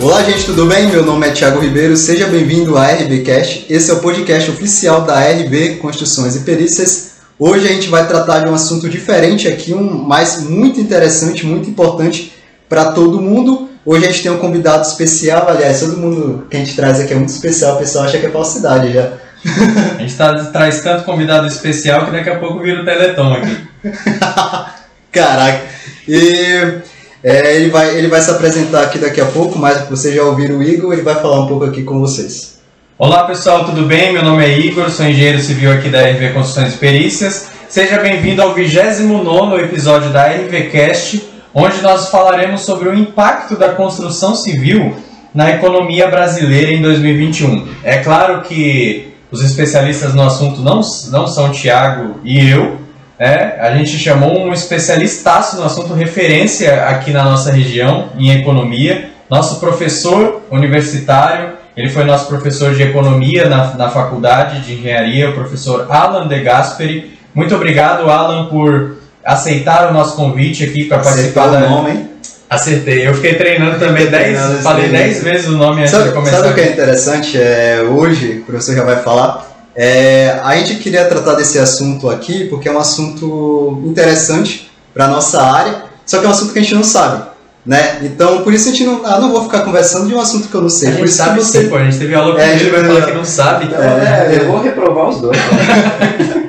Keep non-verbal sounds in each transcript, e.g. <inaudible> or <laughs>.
Olá, gente, tudo bem? Meu nome é Thiago Ribeiro, seja bem-vindo à RBcast. Esse é o podcast oficial da RB Construções e Perícias. Hoje a gente vai tratar de um assunto diferente aqui, um mas muito interessante, muito importante para todo mundo. Hoje a gente tem um convidado especial, aliás, todo mundo que a gente traz aqui é muito especial, o pessoal acha que é falsidade já. <laughs> A gente tá, traz tanto convidado especial que daqui a pouco vira o Teleton aqui. <laughs> Caraca. E é, ele, vai, ele vai se apresentar aqui daqui a pouco, mas vocês já ouviram o Igor, ele vai falar um pouco aqui com vocês. Olá pessoal, tudo bem? Meu nome é Igor, sou engenheiro civil aqui da RV Construções e Perícias. Seja bem-vindo ao 29 episódio da RVCast, onde nós falaremos sobre o impacto da construção civil na economia brasileira em 2021. É claro que os especialistas no assunto não, não são Tiago e eu, é, a gente chamou um especialistaço no assunto, referência aqui na nossa região em economia, nosso professor universitário, ele foi nosso professor de economia na, na faculdade de engenharia, o professor Alan De Gasperi. Muito obrigado, Alan, por aceitar o nosso convite aqui para participar da. Nome, hein? Acertei. Eu fiquei treinando também 10, falei 10 vezes o nome antes sabe, de começar. Sabe o que é interessante? É, hoje, o professor já vai falar, é, a gente queria tratar desse assunto aqui porque é um assunto interessante para a nossa área, só que é um assunto que a gente não sabe. Né? Então, por isso a gente não. Ah, não vou ficar conversando de um assunto que eu não sei. A gente por isso sabe que você. Sim, pô, a gente teve aula com É, ele, a vai gente falar que não sabe. Então, É, eu vou reprovar os dois. <laughs>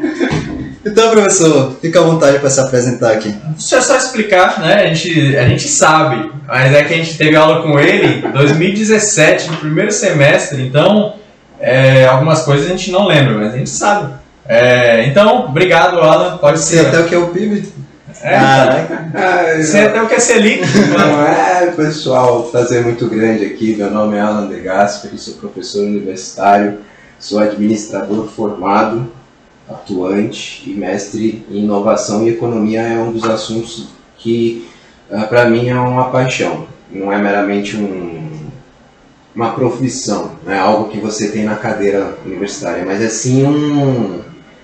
Então, professor, fica à vontade para se apresentar aqui. Deixa eu só explicar, né? A gente, a gente sabe, mas é que a gente teve aula com ele em 2017, no primeiro semestre, então é, algumas coisas a gente não lembra, mas a gente sabe. É, então, obrigado, Alan. Pode Sei ser. até o que é o PIB. É, Ai, Sei <laughs> até o que é Selic. Não é, pessoal, prazer muito grande aqui. Meu nome é Alan De Gasperi, sou professor universitário, sou administrador formado, atuante e mestre em inovação e economia é um dos assuntos que, para mim, é uma paixão. Não é meramente um, uma profissão, não é algo que você tem na cadeira universitária, mas é sim um.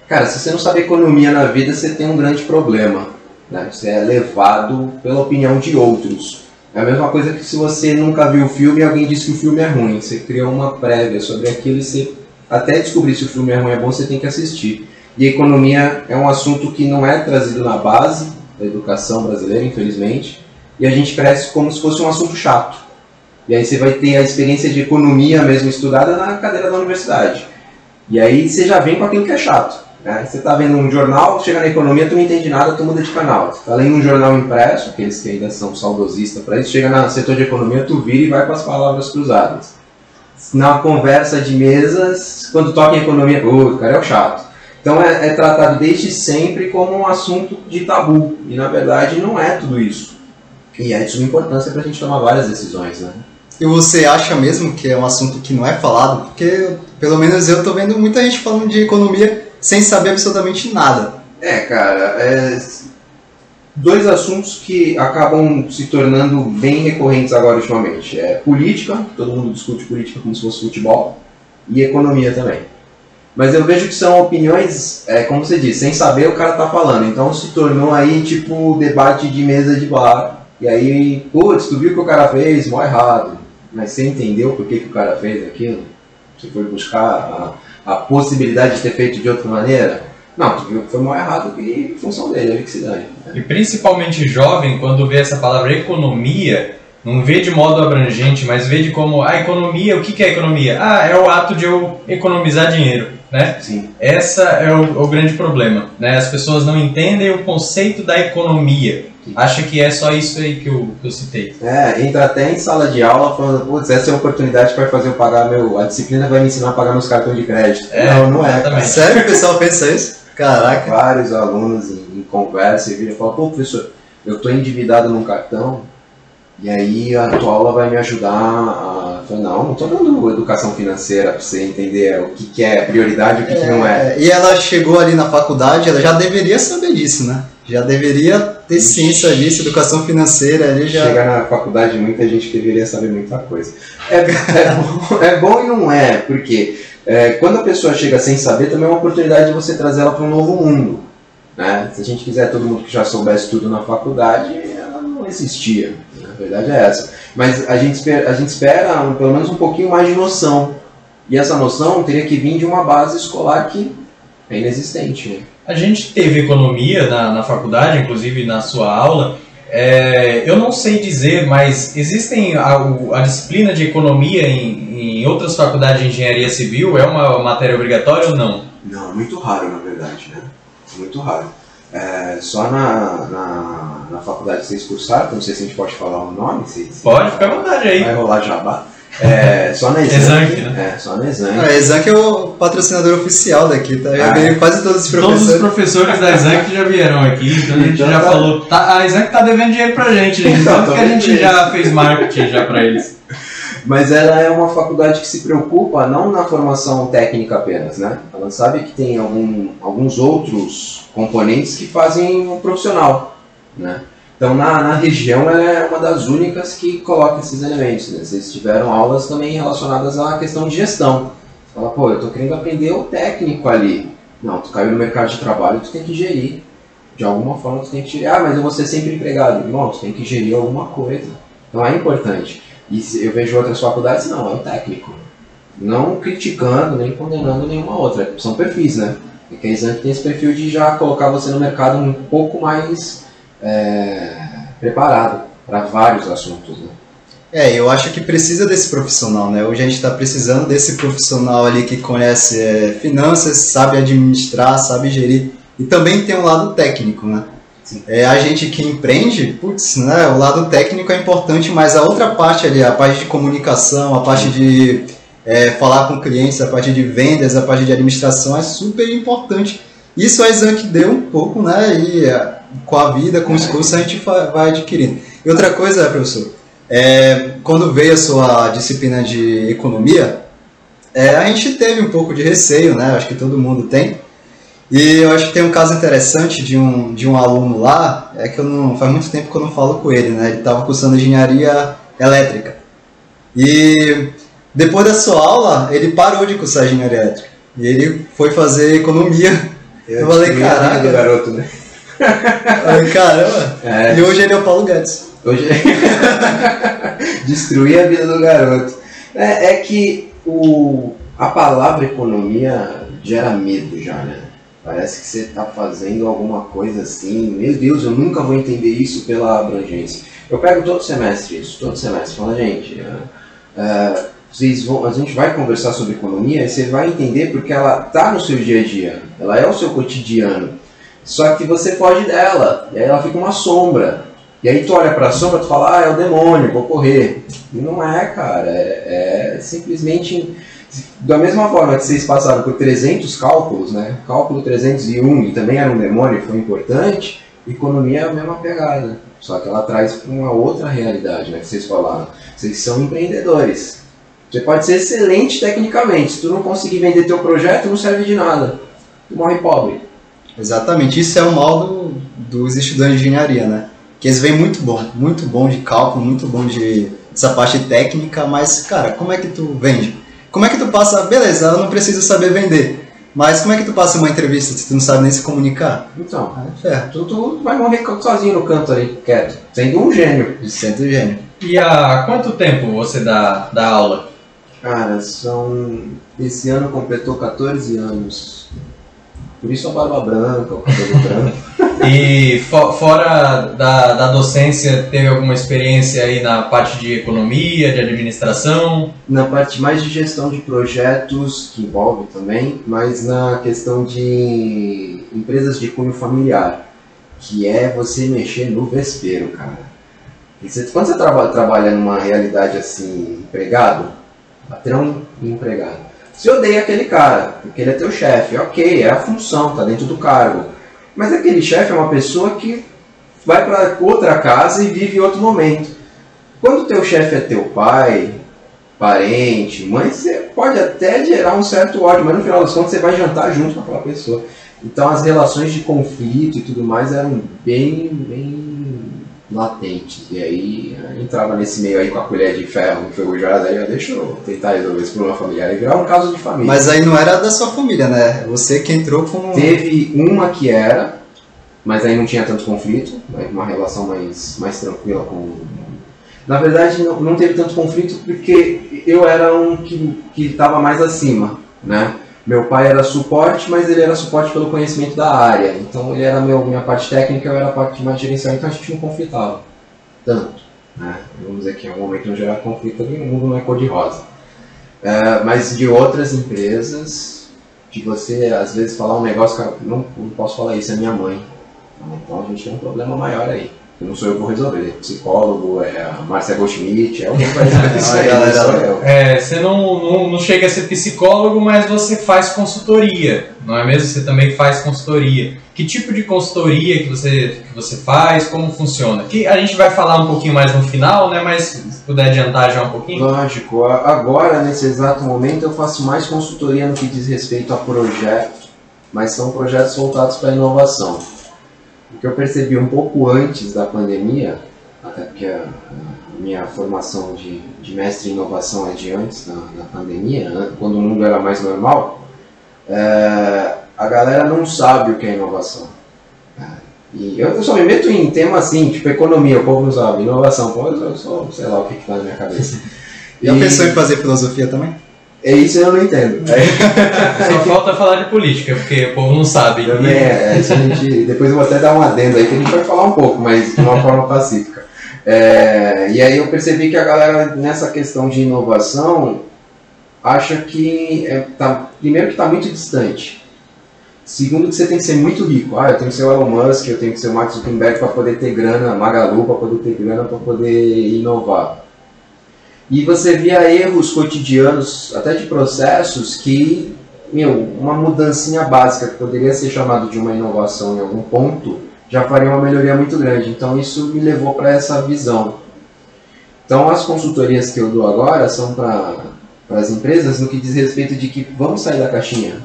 Cara, se você não sabe economia na vida, você tem um grande problema. Né? Você é levado pela opinião de outros. É a mesma coisa que se você nunca viu o filme e alguém diz que o filme é ruim. Você cria uma prévia sobre aquilo e você, até descobrir se o filme é ruim ou é bom, você tem que assistir. E economia é um assunto que não é trazido na base da educação brasileira, infelizmente, e a gente cresce como se fosse um assunto chato. E aí você vai ter a experiência de economia mesmo estudada na cadeira da universidade. E aí você já vem com aquilo que é chato. Né? Você está vendo um jornal, chega na economia, tu não entende nada, tu muda de canal. Você está lendo um jornal impresso, aqueles que ainda são saudosistas para isso, chega no setor de economia, tu vira e vai com as palavras cruzadas. Na conversa de mesas, quando toca em economia, o cara é o chato. Então é, é tratado desde sempre como um assunto de tabu. E na verdade não é tudo isso. E é de suma importância para a gente tomar várias decisões, né? E você acha mesmo que é um assunto que não é falado? Porque, pelo menos eu tô vendo muita gente falando de economia sem saber absolutamente nada. É, cara, é dois assuntos que acabam se tornando bem recorrentes agora ultimamente. É política, todo mundo discute política como se fosse futebol, e economia também. Mas eu vejo que são opiniões, é, como você disse, sem saber o cara tá falando. Então se tornou aí tipo debate de mesa de bar. E aí, putz, tu viu o que o cara fez? Mó errado. Mas você entendeu por que, que o cara fez aquilo? Você foi buscar a, a possibilidade de ter feito de outra maneira? Não, tu viu que foi mal errado e em função dele, ele que se dane. E principalmente jovem, quando vê essa palavra economia, não vê de modo abrangente, mas vê de como a economia, o que que é economia? Ah, é o ato de eu economizar dinheiro, né? Sim. Essa é o, o grande problema, né? As pessoas não entendem o conceito da economia. Acha que é só isso aí que eu, que eu citei. É, entra até em sala de aula falando, putz, essa é a oportunidade para fazer eu pagar meu. A disciplina vai me ensinar a pagar meus cartões de crédito. É, não, não é. Cara. exatamente. Sério que o pessoal pensa isso? Caraca. Vários alunos em, em conversa e viram e falam, pô, professor, eu tô endividado num cartão, e aí a tua aula vai me ajudar a. Falei, não, não tô dando educação financeira para você entender o que, que é prioridade e o que, que não é. É, E ela chegou ali na faculdade, ela já deveria saber disso, né? Já deveria ter ciência disso, educação financeira ali já. Chegar na faculdade, muita gente deveria saber muita coisa. É, é, bom, é bom e não é, porque é, quando a pessoa chega sem saber, também é uma oportunidade de você trazer ela para um novo mundo. Né? Se a gente quiser todo mundo que já soubesse tudo na faculdade, ela não existia. Né? A verdade é essa. Mas a gente espera, a gente espera um, pelo menos um pouquinho mais de noção. E essa noção teria que vir de uma base escolar que é inexistente. Né? A gente teve economia na, na faculdade, inclusive na sua aula. É, eu não sei dizer, mas existem a, a disciplina de economia em, em, outras faculdades de engenharia civil? É uma matéria obrigatória ou não? Não, muito raro na verdade, né? Muito raro. É, só na, na, na, faculdade que vocês cursaram, não sei se a gente pode falar o nome. Se, se pode, fica à vontade aí. Vai rolar jabá. É, só na Exanc, né? É, só na Exanc. A Exanc é o patrocinador oficial daqui, tá? Já ah, veio quase todos os professores. Todos os professores da Exanc já vieram aqui, então a gente então já tá... falou. Tá, a Exanc tá devendo dinheiro pra gente, gente. Então, tanto que a gente já fez marketing já pra eles. Mas ela é uma faculdade que se preocupa não na formação técnica apenas, né? Ela sabe que tem algum, alguns outros componentes que fazem o profissional, né? Então, na, na região, ela é uma das únicas que coloca esses elementos. Né? Vocês tiveram aulas também relacionadas à questão de gestão. Você fala, pô, eu estou querendo aprender o técnico ali. Não, tu caiu no mercado de trabalho, tu tem que gerir. De alguma forma, tu tem que gerir. Ah, mas eu vou ser sempre empregado. Não, tu tem que gerir alguma coisa. Então, é importante. E eu vejo outras faculdades, não, é o técnico. Não criticando, nem condenando nenhuma outra. São perfis, né? Porque a Exam tem esse perfil de já colocar você no mercado um pouco mais é, preparado para vários assuntos. Né? É, eu acho que precisa desse profissional, né? Hoje a gente está precisando desse profissional ali que conhece é, finanças, sabe administrar, sabe gerir e também tem um lado técnico, né? É, a gente que empreende, putz, né, o lado técnico é importante, mas a outra parte ali, a parte de comunicação, a parte de é, falar com clientes, a parte de vendas, a parte de administração é super importante. Isso a Exanc deu um pouco, né? E com a vida, com os cursos, a gente vai adquirindo. E outra coisa, professor, é, quando veio a sua disciplina de economia, é, a gente teve um pouco de receio, né? Acho que todo mundo tem. E eu acho que tem um caso interessante de um, de um aluno lá, é que eu não, faz muito tempo que eu não falo com ele, né? Ele estava cursando engenharia elétrica. E depois da sua aula, ele parou de cursar engenharia elétrica. E ele foi fazer economia. Eu, eu falei, caraca. garoto, né? Ai, caramba. É. E hoje ele é o Paulo Guedes. Hoje <laughs> Destruir a vida do garoto. É, é, que o, a palavra economia gera medo já, né? Parece que você está fazendo alguma coisa assim. Meu Deus, eu nunca vou entender isso pela abrangência. Eu pego todo semestre isso, todo semestre. Fala, gente, uh, vocês vão, a gente vai conversar sobre economia e você vai entender porque ela está no seu dia a dia. Ela é o seu cotidiano. Só que você foge dela, e aí ela fica uma sombra. E aí tu olha para a sombra e fala, ah, é o demônio, vou correr. E não é, cara, é, é, simplesmente da mesma forma que vocês passaram por 300 cálculos, né? Cálculo 301 e também era um demônio, foi importante. Economia é a mesma pegada, só que ela traz para uma outra realidade, né? Que vocês falaram. Vocês são empreendedores. Você pode ser excelente tecnicamente, se tu não conseguir vender teu projeto, não serve de nada. Tu morre pobre. Exatamente, isso é o mal do, dos estudantes de engenharia, né? Que eles vêm muito bom, muito bom de cálculo, muito bom de essa parte técnica, mas, cara, como é que tu vende? Como é que tu passa, beleza, eu não preciso saber vender, mas como é que tu passa uma entrevista se tu não sabe nem se comunicar? Então, é, tu, tu vai morrer sozinho no canto aí, quieto, sendo um gênio. Sendo um gênio. E há quanto tempo você dá, dá aula? Cara, são. Esse ano completou 14 anos. Por isso a barba branca, o cabelo branco. <laughs> E for, fora da, da docência, teve alguma experiência aí na parte de economia, de administração? Na parte mais de gestão de projetos, que envolve também, mas na questão de empresas de cunho familiar, que é você mexer no vespeiro, cara. Você, quando você traba, trabalha numa realidade assim, empregado, patrão e empregado, você odeia aquele cara, porque ele é teu chefe. Ok, é a função, tá dentro do cargo. Mas aquele chefe é uma pessoa que vai para outra casa e vive outro momento. Quando teu chefe é teu pai, parente, mãe, você pode até gerar um certo ódio, mas no final das contas você vai jantar junto com aquela pessoa. Então as relações de conflito e tudo mais eram bem, bem latentes. E aí entrava nesse meio aí com a colher de ferro enferrujada, aí eu deixa eu tentar resolver esse problema familiar e virar um caso de família. Mas aí não era da sua família, né? Você que entrou com. Teve uma que era, mas aí não tinha tanto conflito, né? uma relação mais, mais tranquila com. Na verdade, não, não teve tanto conflito porque eu era um que estava mais acima, né? Meu pai era suporte, mas ele era suporte pelo conhecimento da área. Então ele era meu, minha parte técnica, eu era a parte mais gerencial, então a gente não conflitava tanto. Né? Vamos dizer que em algum momento não gerar conflito, o mundo não é cor-de-rosa. É, mas de outras empresas, de você às vezes falar um negócio, cara, não, não posso falar isso, é minha mãe. Então a gente tem um problema maior aí. Não sou eu que vou resolver. Psicólogo, é a Márcia Goldschmidt, é alguém que vai <laughs> resolver. É, você não, não, não chega a ser psicólogo, mas você faz consultoria, não é mesmo? Você também faz consultoria. Que tipo de consultoria que você, que você faz? Como funciona? Que a gente vai falar um pouquinho mais no final, né? Mas se puder adiantar já um pouquinho. Lógico, agora, nesse exato momento, eu faço mais consultoria no que diz respeito a projetos, mas são projetos voltados para inovação. O que eu percebi um pouco antes da pandemia, até porque a, a minha formação de, de mestre em inovação é de antes da, pandemia, né, quando o mundo era mais normal, é, a galera não sabe o que é inovação. É, E eu, só me meto em tema assim, tipo economia, o povo não sabe, inovação, pô, eu, sou, sei lá o que que tá na minha cabeça. Já pensou em fazer filosofia também? É isso eu não entendo. <laughs> Só falta falar de política, porque o povo não sabe. Também é, isso a gente, depois eu vou até dar um adendo aí que a gente vai falar um pouco, mas de uma forma pacífica. É, e aí eu percebi que a galera nessa questão de inovação acha que é, tá, primeiro que está muito distante. Segundo que você tem que ser muito rico. Ah, eu tenho que ser o Elon Musk, eu tenho que ser o Mark Zuckerberg para poder ter grana, Magalu para poder ter grana para poder inovar. E você via erros cotidianos, até de processos, que, meu, uma mudancinha básica que poderia ser chamado de uma inovação em algum ponto, já faria uma melhoria muito grande. Então isso me levou para essa visão. Então as consultorias que eu dou agora são para as empresas no que diz respeito de que vamos sair da caixinha.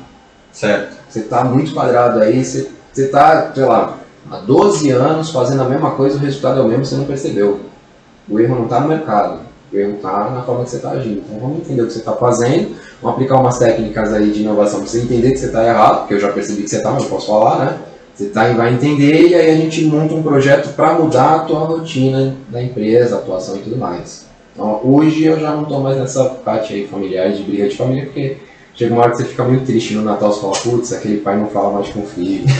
Certo. Você está muito quadrado aí, você está, sei lá, há 12 anos fazendo a mesma coisa, o resultado é o mesmo, você não percebeu. O erro não está no mercado, está na forma que você está agindo. Então vamos entender o que você está fazendo, vamos aplicar umas técnicas aí de inovação para você entender que você está errado, porque eu já percebi que você está, mas eu posso falar, né? Você tá, vai entender e aí a gente monta um projeto para mudar a tua rotina da empresa, atuação e tudo mais. Então hoje eu já não estou mais nessa parte aí familiar de briga de família, porque chega uma hora que você fica muito triste no Natal, você fala, putz, aquele pai não fala mais com o filho. <laughs>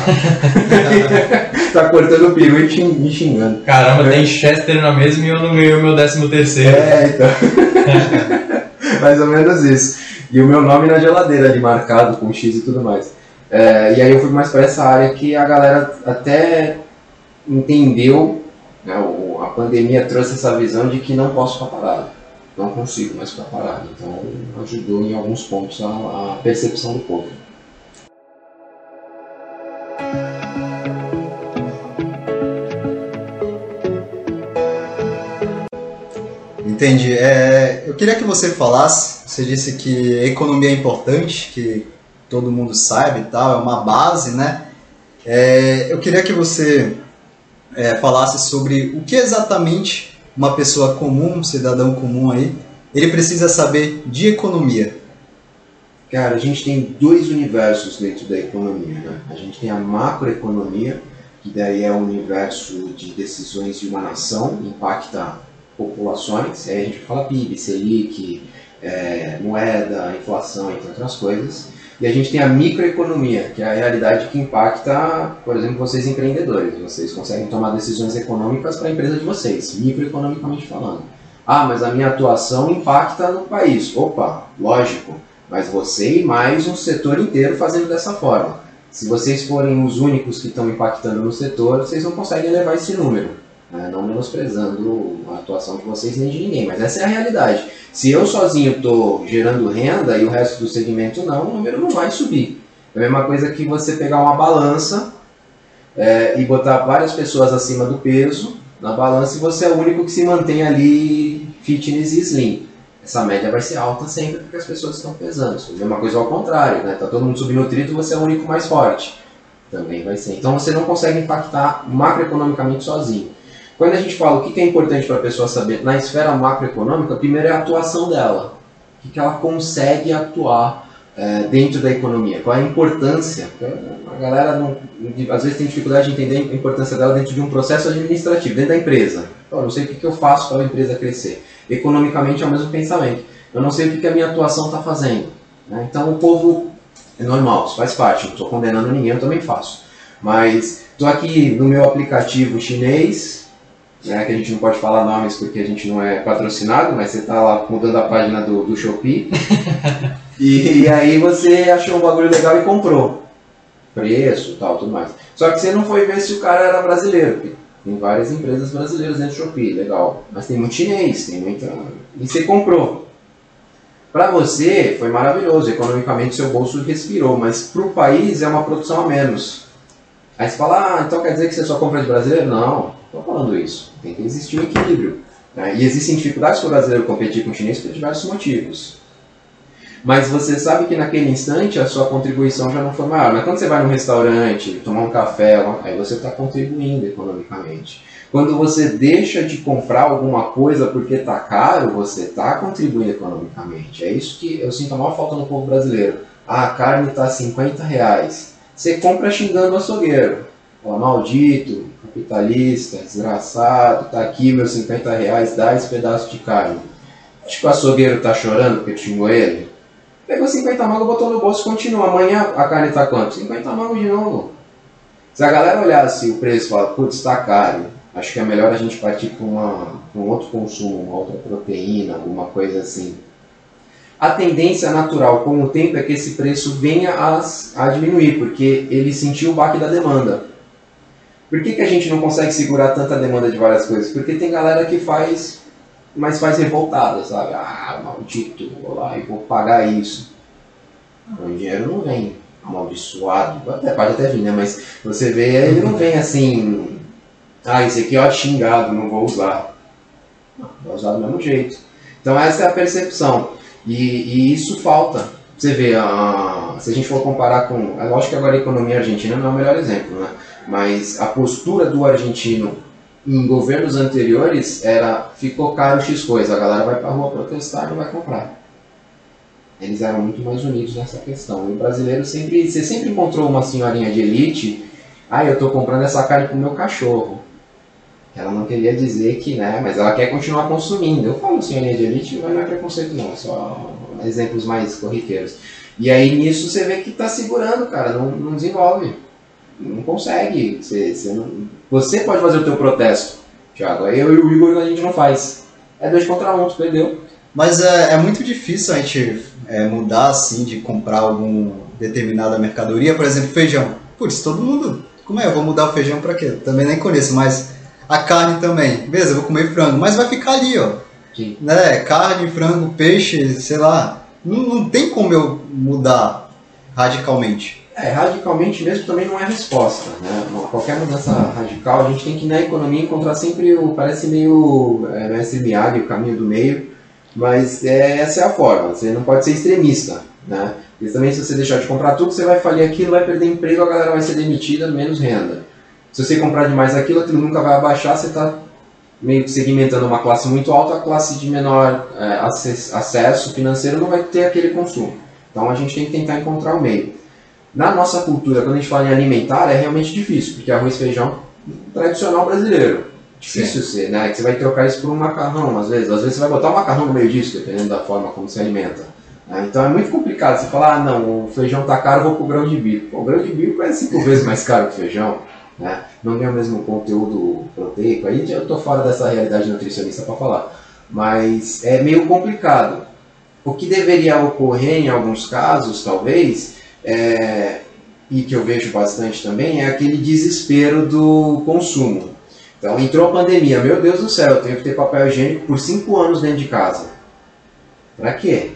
Tá, cortando o peru e me xingando. Caramba, tem Chester na mesma e eu não ganhei o meu décimo terceiro. É, então. <laughs> mais ou menos isso. E o meu nome na geladeira ali, marcado com X e tudo mais. É, e aí eu fui mais para essa área que a galera até entendeu, né, a pandemia trouxe essa visão de que não posso ficar parado. Não consigo mais ficar parado. Então ajudou em alguns pontos a, a percepção do povo. Entendi. É, eu queria que você falasse, você disse que a economia é importante, que todo mundo sabe e tal, é uma base, né? É, eu queria que você é, falasse sobre o que exatamente uma pessoa comum, um cidadão comum aí, ele precisa saber de economia. Cara, a gente tem dois universos dentro da economia. Né? A gente tem a macroeconomia, que daí é o universo de decisões de uma nação, impacta populações. Aí a gente fala PIB, Selic, é, moeda, inflação, entre outras coisas. E a gente tem a microeconomia, que é a realidade que impacta, por exemplo, vocês empreendedores. Vocês conseguem tomar decisões econômicas para a empresa de vocês, microeconomicamente falando. Ah, mas a minha atuação impacta no país. Opa, lógico. Mas você e mais um setor inteiro fazendo dessa forma. Se vocês forem os únicos que estão impactando no setor, vocês não conseguem levar esse número. Né? Não menosprezando a atuação de vocês nem de ninguém, mas essa é a realidade. Se eu sozinho estou gerando renda e o resto do segmento não, o número não vai subir. É a mesma coisa que você pegar uma balança é, e botar várias pessoas acima do peso na balança e você é o único que se mantém ali fitness e slim. Essa média vai ser alta sempre porque as pessoas estão pesando. A mesma coisa ao contrário, né? Tá todo mundo subnutrido, você é o único mais forte. Também vai ser. Então você não consegue impactar macroeconomicamente sozinho. Quando a gente fala o que é importante para a pessoa saber na esfera macroeconômica, primeiro é a atuação dela. O que, ela consegue atuar é, dentro da economia? Qual é a importância? A galera não, às vezes tem dificuldade de entender a importância dela dentro de um processo administrativo, dentro da empresa. Eu não sei o que, eu faço para a empresa crescer. Economicamente é o mesmo pensamento. Eu não sei o que a minha atuação está fazendo. Né? Então o povo é normal, isso faz parte. Não estou condenando ninguém, eu também faço. Mas estou aqui no meu aplicativo chinês, né, que a gente não pode falar nomes porque a gente não é patrocinado, mas você está lá mudando a página do, do Shopee. <laughs> e, e aí você achou um bagulho legal e comprou. Preço, tal, tudo mais. Só que você não foi ver se o cara era brasileiro. Tem várias empresas brasileiras dentro do Shopee, legal. Mas tem muito chinês, tem muita. E você comprou. Para você foi maravilhoso, economicamente seu bolso respirou, mas para o país é uma produção a menos. Aí você fala, ah, então quer dizer que você só compra de brasileiro? Não, estou falando isso. Tem que existir um equilíbrio. Né? E existem dificuldades para o brasileiro competir com o chinês por diversos motivos. Mas você sabe que naquele instante a sua contribuição já não foi maior. Mas quando você vai num restaurante, tomar um café, aí você está contribuindo economicamente. Quando você deixa de comprar alguma coisa porque está caro, você está contribuindo economicamente. É isso que eu sinto a maior falta no povo brasileiro. Ah, a carne está 50 reais. Você compra xingando o açougueiro. Fala, maldito, capitalista, desgraçado, tá aqui meus 50 reais, dá esse pedaço de carne. Acho que o açougueiro está chorando porque xingou ele. Pegou 50 mangos, botou no bolso e continua. Amanhã a carne está quanto? 50 mangos de novo. Se a galera olhasse o preço e falar, putz, está caro, acho que é melhor a gente partir para um outro consumo, uma outra proteína, alguma coisa assim. A tendência natural com o tempo é que esse preço venha a, a diminuir, porque ele sentiu o baque da demanda. Por que, que a gente não consegue segurar tanta demanda de várias coisas? Porque tem galera que faz mas faz revoltada, sabe? Ah, maldito, vou lá e vou pagar isso. O dinheiro não vem amaldiçoado, até, pode até vir, né? Mas você vê, ele não vem assim, ah, esse aqui é xingado, não vou usar. Não, vai usar do mesmo jeito. Então essa é a percepção. E, e isso falta. Você vê, a, se a gente for comparar com. É lógico que agora a economia argentina não é o melhor exemplo, né? Mas a postura do argentino em governos anteriores era ficou caro X coisa, a galera vai pra rua protestar e não vai comprar. Eles eram muito mais unidos nessa questão. E o brasileiro sempre. Você sempre encontrou uma senhorinha de elite. Ah, eu estou comprando essa carne pro meu cachorro. Ela não queria dizer que, né? Mas ela quer continuar consumindo. Eu falo senhorinha de elite, mas não é preconceito não, só exemplos mais corriqueiros. E aí nisso você vê que está segurando, cara, não, não desenvolve. Não consegue. Você, você, não... você pode fazer o teu protesto, Thiago. Eu e o Igor a gente não faz. É dois contra um, tu perdeu. Mas é, é muito difícil a gente é, mudar assim de comprar alguma determinada mercadoria, por exemplo, feijão. Putz, todo mundo. Como é? Eu vou mudar o feijão para quê? Também nem conheço, mas a carne também. Beleza, eu vou comer frango, mas vai ficar ali, ó. Sim. Né? Carne, frango, peixe, sei lá. Não, não tem como eu mudar radicalmente. É, radicalmente mesmo também não é resposta. Né? Qualquer mudança radical, a gente tem que na economia encontrar sempre o. Parece meio é, mestre Miyagi, o caminho do meio, mas é, essa é a forma. Você não pode ser extremista. Né? Porque também, se você deixar de comprar tudo, você vai falir aquilo, vai perder emprego, a galera vai ser demitida, menos renda. Se você comprar demais aquilo, aquilo nunca vai abaixar, você está meio que segmentando uma classe muito alta, a classe de menor é, acesso financeiro não vai ter aquele consumo. Então a gente tem que tentar encontrar o meio. Na nossa cultura, quando a gente fala em alimentar, é realmente difícil, porque arroz e feijão tradicional brasileiro. Difícil Sim. ser, né? Que você vai trocar isso por um macarrão, às vezes. Às vezes você vai botar um macarrão no meio disso, dependendo da forma como se alimenta. Né? Então é muito complicado você falar, ah, não, o feijão tá caro, vou pro grão de bico. o grão de bico é cinco vezes mais caro que o feijão. Né? Não tem o mesmo conteúdo proteico. Aí eu tô fora dessa realidade nutricionista para falar. Mas é meio complicado. O que deveria ocorrer em alguns casos, talvez, é, e que eu vejo bastante também, é aquele desespero do consumo. Então entrou a pandemia, meu Deus do céu, eu tenho que ter papel higiênico por 5 anos dentro de casa. Pra quê?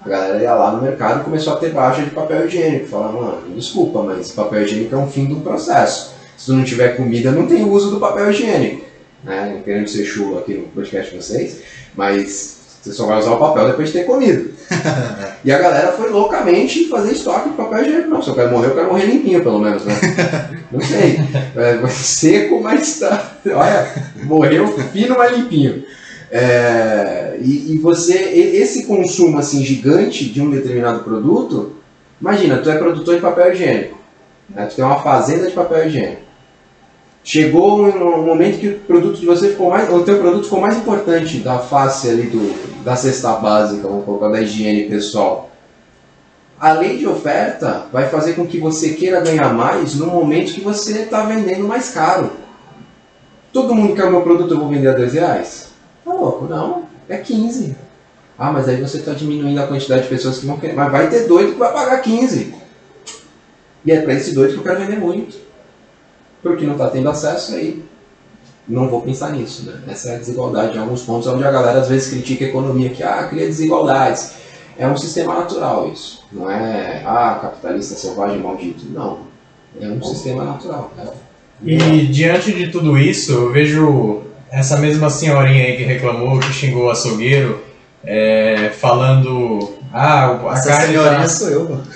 A galera ia lá no mercado e começou a ter baixa de papel higiênico. Fala, mano, desculpa, mas papel higiênico é um fim do processo. Se tu não tiver comida, não tem uso do papel higiênico. Né? Não querendo ser chulo aqui no podcast de vocês, mas você só vai usar o papel depois de ter comido. <laughs> e a galera foi loucamente fazer estoque de papel higiênico. Não, se eu quero morrer, eu quero morrer limpinho, pelo menos, né? <laughs> Não sei. É, seco, mas tá. Olha, morreu fino, mas limpinho. É, e, e, você, esse consumo assim gigante de um determinado produto, imagina, tu é produtor de papel higiênico, né? tu tem uma fazenda de papel higiênico. Chegou um momento que o produto de você ficou mais, o teu produto ficou mais importante da face ali do, da cesta básica, vamos colocar da higiene pessoal. A lei de oferta vai fazer com que você queira ganhar mais no momento que você está vendendo mais caro. Todo mundo quer o meu produto, eu vou vender a dois reais? Tá louco? Não, é 15. Ah, mas aí você está diminuindo a quantidade de pessoas que vão querer. Mas vai ter doido que vai pagar 15. E é para esse doido que eu quero vender muito. Porque não está tendo acesso aí. Não vou pensar nisso, né? Essa é a desigualdade em alguns pontos onde a galera às vezes critica a economia, que ah, cria desigualdades. É um sistema natural isso. Não é, ah, capitalista selvagem maldito. Não. É um sistema natural. Né? E diante de tudo isso, eu vejo essa mesma senhorinha aí que reclamou, que xingou o açougueiro, é, falando. Ah, a Essa carne senhorinha tá, sou eu, mano.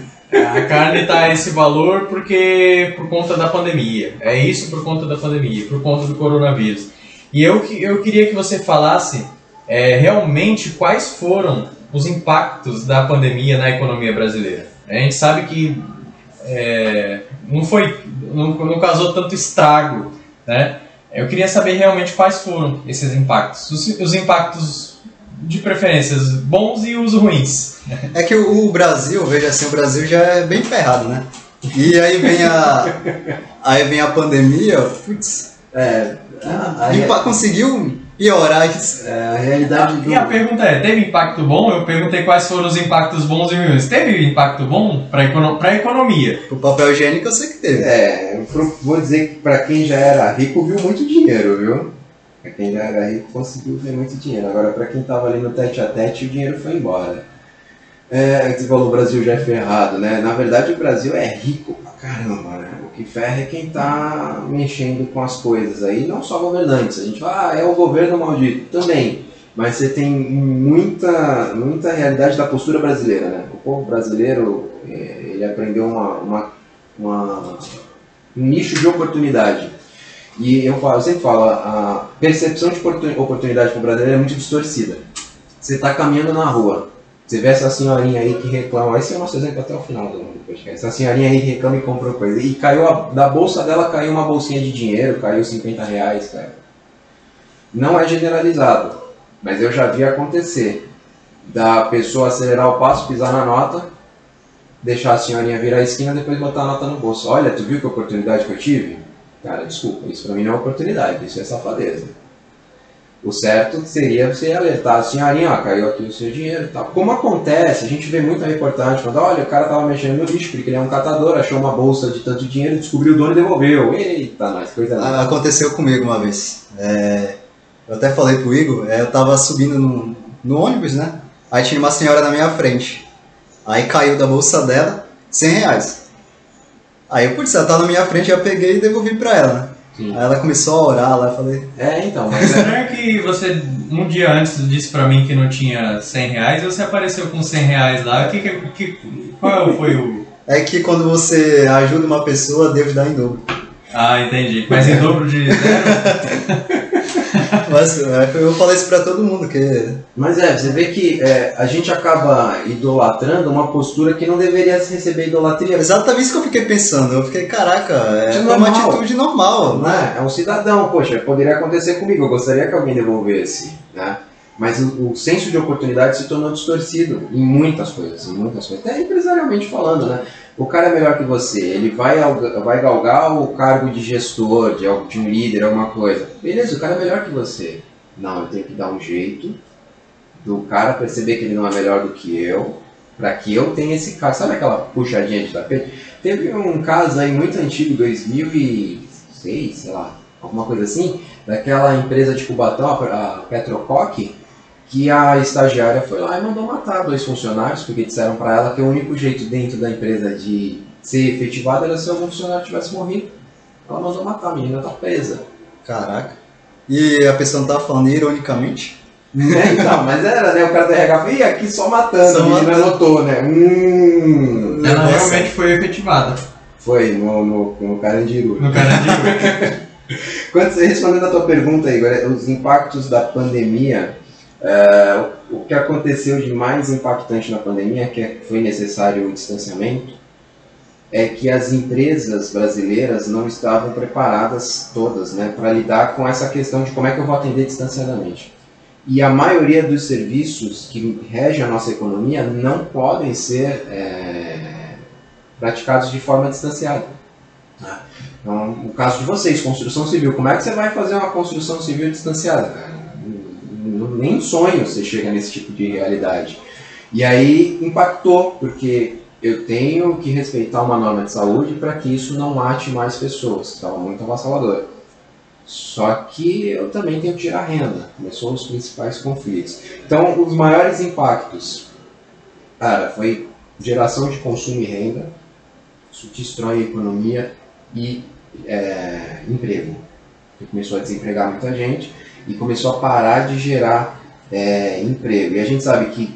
<laughs> a carne tá esse valor porque por conta da pandemia. É isso por conta da pandemia, por conta do coronavírus. E eu, eu queria que você falasse é, realmente quais foram os impactos da pandemia na economia brasileira. A gente sabe que é, não foi, não, não causou tanto estrago, né? Eu queria saber realmente quais foram esses impactos, os, os impactos de preferências bons e os ruins. É que o, o Brasil, veja assim, o Brasil já é bem ferrado, né? E aí vem a. Aí vem a pandemia, putz, É, a, a, e conseguiu piorar isso. é, a realidade do. E a pergunta é, teve impacto bom? Eu perguntei quais foram os impactos bons e ruins. Teve impacto bom para econo a economia? O papel higiênico eu sei que teve. É, vou dizer que pra quem já era rico viu muito dinheiro, viu? Pra quem já era rico conseguiu ver muito dinheiro. Agora pra quem tava ali no tete a tete o dinheiro foi embora. É, você falou o Brasil já é ferrado, né? Na verdade o Brasil é rico pra caramba, né? O que ferra é quem tá mexendo com as coisas aí, não só governantes. A gente fala, ah, é o governo maldito. Também. Mas você tem muita, muita realidade da postura brasileira, né? O povo brasileiro, eh, ele aprendeu uma, uma, uma um nicho de oportunidade. E eu, falo, eu sempre falo, a percepção de oportun- oportunidade para o brasileiro é muito distorcida. Você está caminhando na rua, você vê essa senhorinha aí que reclama, esse é o nosso exemplo até o final do podcast, essa senhorinha aí reclama e comprou coisa, e caiu, a- da bolsa dela caiu uma bolsinha de dinheiro, caiu 50 reais, cara. Não é generalizado, mas eu já vi acontecer da pessoa acelerar o passo, pisar na nota, deixar a senhorinha virar a esquina depois botar a nota no bolso. Olha, tu viu que oportunidade que eu tive? Cara, desculpa, isso pra mim não é oportunidade, isso é safadeza. O certo seria você alertar a senhorinha, ó, caiu aqui o seu dinheiro e tal. Como acontece, a gente vê muita reportagem falando, olha, o cara tava mexendo no lixo porque ele é um catador, achou uma bolsa de tanto dinheiro, descobriu o dono e devolveu. Eita, nós, coisa Ah. Aconteceu comigo uma vez. É, eu até falei pro Igor, é, eu tava subindo no, no ônibus, né? Aí tinha uma senhora na minha frente. Aí caiu da bolsa dela 100 reais. Aí, putz, ela tá na minha frente, eu peguei e devolvi pra ela, né? Sim. Aí ela começou a orar lá, eu falei, É, então, mas <laughs> é, Será que você, um dia antes, disse pra mim que não tinha 100 reais e você apareceu com 100 reais lá? Que, que, que- qual foi o... é que quando você ajuda uma pessoa, Deus dá em dobro. Ah, entendi. Mas em dobro de zero? <laughs> <laughs> Mas é, eu falei isso pra todo mundo, que Mas é, você vê que é, a gente acaba idolatrando uma postura que não deveria receber idolatria. é exatamente isso que eu fiquei pensando. Eu fiquei, caraca, é É uma atitude normal, né? é? É um cidadão, poxa, poderia acontecer comigo, eu gostaria que alguém devolvesse, né? Mas o, o senso de oportunidade se tornou distorcido em muitas coisas, em muitas coisas, até empresarialmente falando, né? O cara é melhor que você, ele vai, vai galgar o cargo de gestor, de, de um líder, alguma coisa. Beleza, o cara é melhor que você. Não, eu tenho que dar um jeito do cara perceber que ele não é melhor do que eu, para que eu tenha esse cargo. Sabe aquela puxadinha de tapete? Teve um caso aí muito antigo, 2006, sei lá, alguma coisa assim, daquela empresa de Cubatão, a Petrocoque, que a estagiária foi lá e mandou matar dois funcionários, porque disseram para ela que o único jeito dentro da empresa de ser efetivada era se algum funcionário tivesse morrido. Ela mandou matar, a menina tá presa. Caraca. E a pessoa não tava falando ironicamente? Né, então, mas era, né? O cara do RH ih, aqui só matando, Só a menina matando. notou, né? Hum. Ela Nossa. realmente foi efetivada. Foi no, no, no Carandiru. No Carandiru. <laughs> Quando você respondendo a tua pergunta, Igor, é, os impactos da pandemia, é, o que aconteceu de mais impactante na pandemia, que é- foi necessário o distanciamento, é que as empresas brasileiras não estavam preparadas todas né, para lidar com essa questão de como é que eu vou atender distanciadamente. E a maioria dos serviços que regem a nossa economia não podem ser é, praticados de forma distanciada. Né? Então, no caso de vocês, construção civil, como é que você vai fazer uma construção civil distanciada? Nem sonho você chega nesse tipo de realidade. E aí impactou, porque eu tenho que respeitar uma norma de saúde para que isso não mate mais pessoas. Estava muito avassalador. Só que eu também tenho que tirar renda. Começou os principais conflitos. Então, os maiores impactos, cara, foi geração de consumo e renda. Isso destrói a economia e é, emprego. Porque começou a desempregar muita gente e começou a parar de gerar é, emprego. E a gente sabe que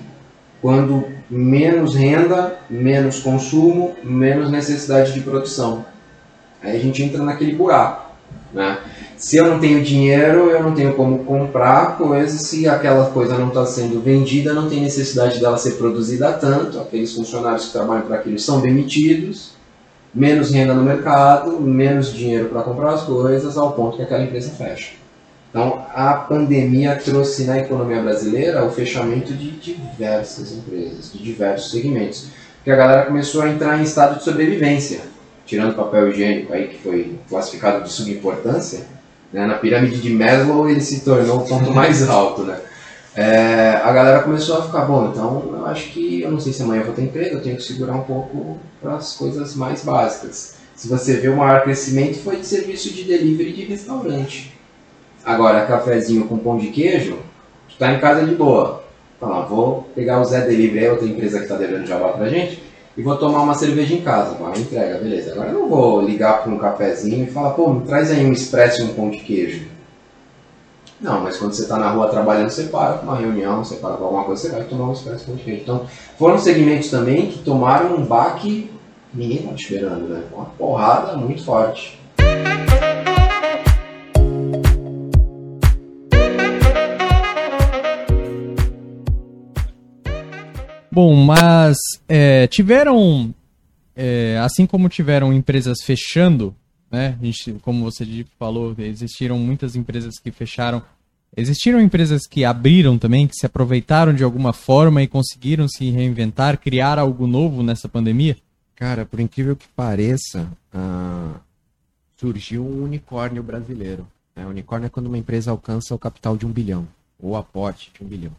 quando menos renda, menos consumo, menos necessidade de produção. Aí a gente entra naquele buraco. Né? Se eu não tenho dinheiro, eu não tenho como comprar coisas. Se aquela coisa não está sendo vendida, não tem necessidade dela ser produzida tanto. Aqueles funcionários que trabalham para aquilo são demitidos. Menos renda no mercado, menos dinheiro para comprar as coisas, ao ponto que aquela empresa fecha. Então, a pandemia trouxe na economia brasileira o fechamento de diversas empresas, de diversos segmentos. Porque a galera começou a entrar em estado de sobrevivência, tirando papel higiênico aí, que foi classificado de subimportância. Né? Na pirâmide de Maslow, ele se tornou o ponto mais <laughs> alto. Né? É, a galera começou a ficar, bom, então eu acho que, eu não sei se amanhã eu vou ter emprego, eu tenho que segurar um pouco para as coisas mais básicas. Se você vê o maior crescimento foi de serviço de delivery de restaurante. Agora, cafezinho com pão de queijo, tu tá em casa de boa. Fala, vou pegar o Zé Delivery, outra empresa que tá devendo jabá pra gente, e vou tomar uma cerveja em casa. Pô, entrega, beleza. Agora eu não vou ligar para um cafezinho e falar, pô, me traz aí um expresso e um pão de queijo. Não, mas quando você está na rua trabalhando, você para com uma reunião, você para com alguma coisa, você vai tomar um expresso de queijo. Então, foram segmentos também que tomaram um baque ninguém estava esperando, né? Uma porrada muito forte. Bom, mas é, tiveram, é, assim como tiveram empresas fechando, né? Gente, como você falou, existiram muitas empresas que fecharam. Existiram empresas que abriram também, que se aproveitaram de alguma forma e conseguiram se reinventar, criar algo novo nessa pandemia? Cara, por incrível que pareça, uh, surgiu um unicórnio brasileiro. Né? Unicórnio é quando uma empresa alcança o capital de um bilhão, ou aporte de um bilhão.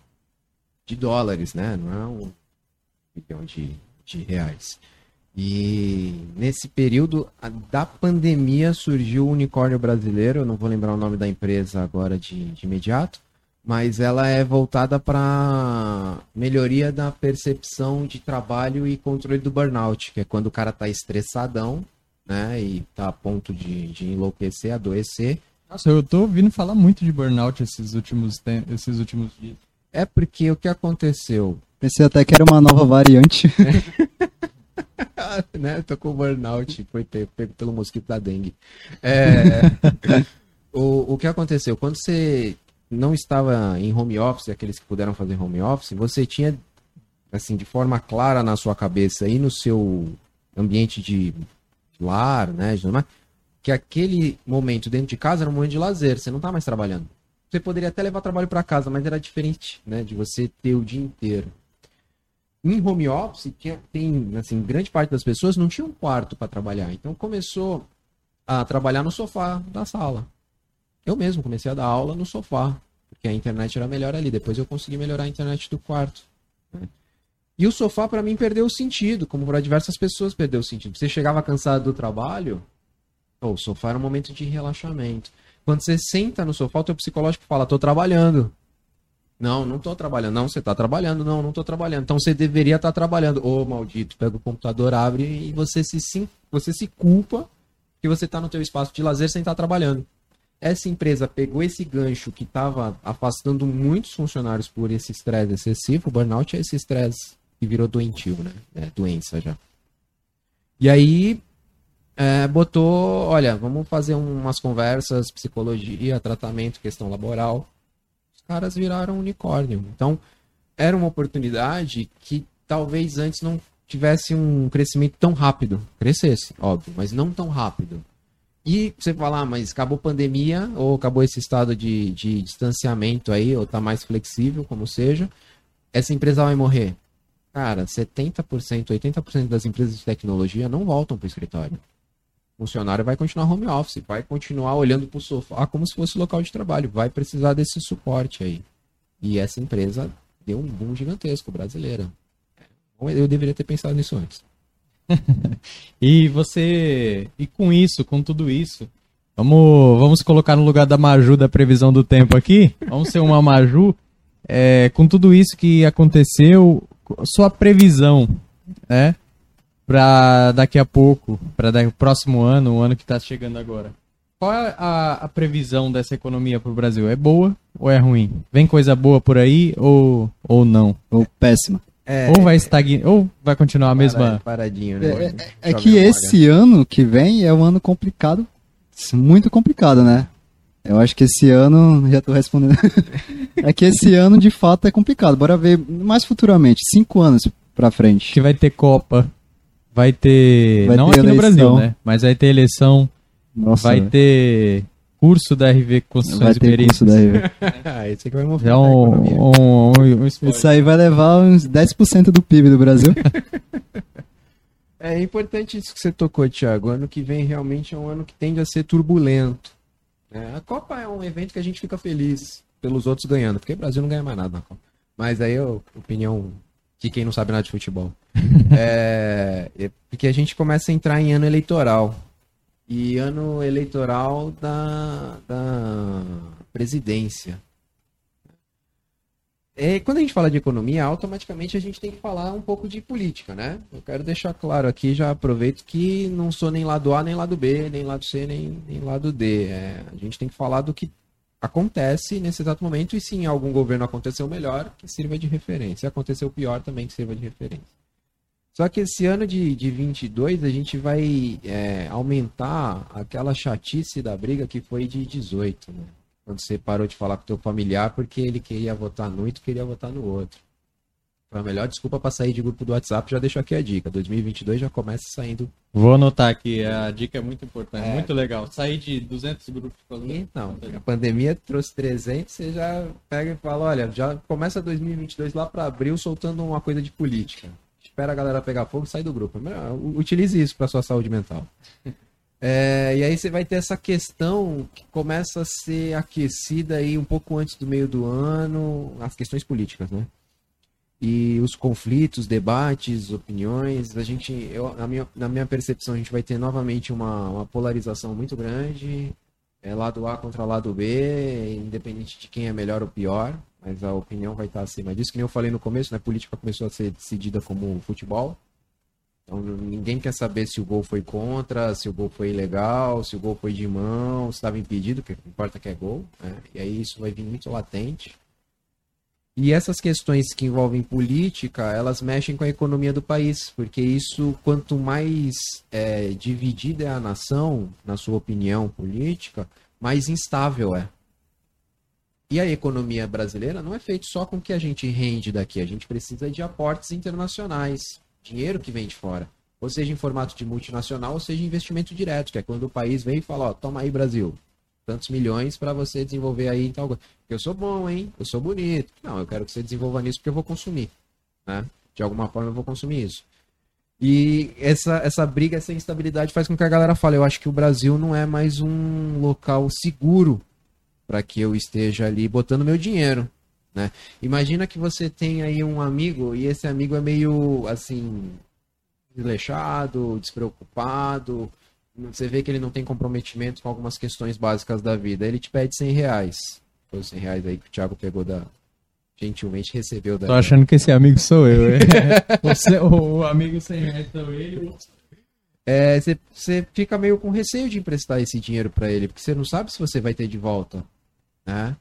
De dólares, né? Não é um bilhão de, de reais. E nesse período da pandemia surgiu o unicórnio brasileiro, eu não vou lembrar o nome da empresa agora de, de imediato, mas ela é voltada para melhoria da percepção de trabalho e controle do burnout, que é quando o cara está estressadão, né, e está a ponto de, de enlouquecer, adoecer. Nossa, eu tô ouvindo falar muito de burnout esses últimos, esses últimos dias. É porque o que aconteceu? Pensei até que era uma nova variante. <laughs> <laughs> né? Tô com burnout, foi pego pelo mosquito da dengue. É, <laughs> o, o que aconteceu? Quando você não estava em home office, aqueles que puderam fazer home office, você tinha, assim, de forma clara na sua cabeça e no seu ambiente de lar, né, que aquele momento dentro de casa era um momento de lazer, você não está mais trabalhando. Você poderia até levar trabalho para casa, mas era diferente, né, de você ter o dia inteiro em home office, tinha, tem, assim, grande parte das pessoas não tinha um quarto para trabalhar. Então começou a trabalhar no sofá da sala. Eu mesmo comecei a dar aula no sofá, porque a internet era melhor ali. Depois eu consegui melhorar a internet do quarto. Né? E o sofá para mim perdeu o sentido, como para diversas pessoas perdeu o sentido. Você chegava cansado do trabalho, oh, o sofá era um momento de relaxamento. Quando você senta no sofá, o teu psicológico fala, tô trabalhando. Não, não estou trabalhando. Não, você está trabalhando. Não, não estou trabalhando. Então você deveria estar tá trabalhando. Ô, maldito, pega o computador, abre e você se, sim, você se culpa que você está no teu espaço de lazer sem estar tá trabalhando. Essa empresa pegou esse gancho que estava afastando muitos funcionários por esse estresse excessivo. O burnout é esse estresse que virou doentio, né? É doença já. E aí é, botou, olha, vamos fazer umas conversas, psicologia, tratamento, questão laboral caras viraram unicórnio. Então, era uma oportunidade que talvez antes não tivesse um crescimento tão rápido. Crescesse, óbvio, mas não tão rápido. E você falar, ah, mas acabou pandemia, ou acabou esse estado de, de distanciamento aí, ou tá mais flexível, como seja, essa empresa vai morrer. Cara, 70%, 80% das empresas de tecnologia não voltam para o escritório. Funcionário vai continuar home office, vai continuar olhando para o sofá como se fosse local de trabalho, vai precisar desse suporte aí. E essa empresa deu um boom gigantesco brasileira. Eu deveria ter pensado nisso antes. <laughs> e você. E com isso, com tudo isso, vamos, vamos colocar no lugar da Maju da previsão do tempo aqui. Vamos ser uma Maju. É, com tudo isso que aconteceu, sua previsão, né? Para daqui a pouco, para o próximo ano, o ano que está chegando agora. Qual é a, a previsão dessa economia para o Brasil? É boa ou é ruim? Vem coisa boa por aí ou, ou não? Ou péssima? É, ou vai estagnar, ou vai continuar a mesma. Paradinho, né? É, é, é que esse ano que vem é um ano complicado, muito complicado, né? Eu acho que esse ano, já estou respondendo. <laughs> é que esse ano de fato é complicado. Bora ver mais futuramente, cinco anos para frente. Que vai ter Copa, vai ter. Vai não ter aqui eleição. no Brasil, né? Mas vai ter eleição. Nossa, vai ter curso da RV Construções vai ter e curso da RV. <laughs> ah, esse aqui vai mover. É um, um, um, um Isso aí vai levar uns 10% do PIB do Brasil. <laughs> é importante isso que você tocou, Thiago. Ano que vem realmente é um ano que tende a ser turbulento. É, a Copa é um evento que a gente fica feliz pelos outros ganhando, porque o Brasil não ganha mais nada na Copa. Mas aí, eu, opinião de quem não sabe nada de futebol. <laughs> é, é porque a gente começa a entrar em ano eleitoral e ano eleitoral da, da presidência. É, quando a gente fala de economia, automaticamente a gente tem que falar um pouco de política, né? Eu quero deixar claro aqui, já aproveito que não sou nem lado A, nem lado B, nem lado C, nem, nem lado D. É, a gente tem que falar do que acontece nesse exato momento e se em algum governo aconteceu melhor, que sirva de referência. Se aconteceu pior, também que sirva de referência. Só que esse ano de, de 22 a gente vai é, aumentar aquela chatice da briga que foi de 18, né? Quando você parou de falar com o teu familiar porque ele queria votar no e tu queria votar no outro. Foi a melhor desculpa para sair de grupo do WhatsApp, já deixo aqui a dica. 2022 já começa saindo. Vou anotar aqui, a dica é muito importante, é. muito legal. Sair de 200 grupos Então, a pandemia trouxe 300, você já pega e fala, olha, já começa 2022 lá para abril soltando uma coisa de política espera a galera pegar fogo e sai do grupo. Utilize isso para sua saúde mental. <laughs> É, e aí você vai ter essa questão que começa a ser aquecida aí um pouco antes do meio do ano, as questões políticas, né? E os conflitos, debates, opiniões, a gente, eu, na, minha, na minha percepção, a gente vai ter novamente uma, uma polarização muito grande, é lado A contra lado B, independente de quem é melhor ou pior mas a opinião vai estar acima disso. Que nem eu falei no começo, né? Política começou a ser decidida como futebol. Então ninguém quer saber se o gol foi contra, se o gol foi ilegal, se o gol foi de mão, se estava impedido, que importa que é gol. Né? E aí isso vai vir muito latente. E essas questões que envolvem política, elas mexem com a economia do país, porque isso, quanto mais é, dividida é a nação, na sua opinião política, mais instável é. E a economia brasileira não é feita só com o que a gente rende daqui, a gente precisa de aportes internacionais, dinheiro que vem de fora. Ou seja, em formato de multinacional, ou seja, investimento direto, que é quando o país vem e fala, ó, toma aí Brasil, tantos milhões para você desenvolver aí tal coisa. Eu sou bom, hein? Eu sou bonito. Não, eu quero que você desenvolva nisso porque eu vou consumir, né? De alguma forma eu vou consumir isso. E essa, essa briga, essa instabilidade faz com que a galera fale, eu acho que o Brasil não é mais um local seguro para que eu esteja ali botando meu dinheiro. Né? Imagina que você tem aí um amigo e esse amigo é meio assim desleixado, despreocupado. Você vê que ele não tem comprometimento com algumas questões básicas da vida. Ele te pede 100 reais. Foi os 100 reais aí que o Thiago pegou da. Gentilmente recebeu da. Tô achando que esse amigo sou eu. <laughs> você, o amigo 100 reais sou ele. É, você, você fica meio com receio de emprestar esse dinheiro para ele, porque você não sabe se você vai ter de volta né?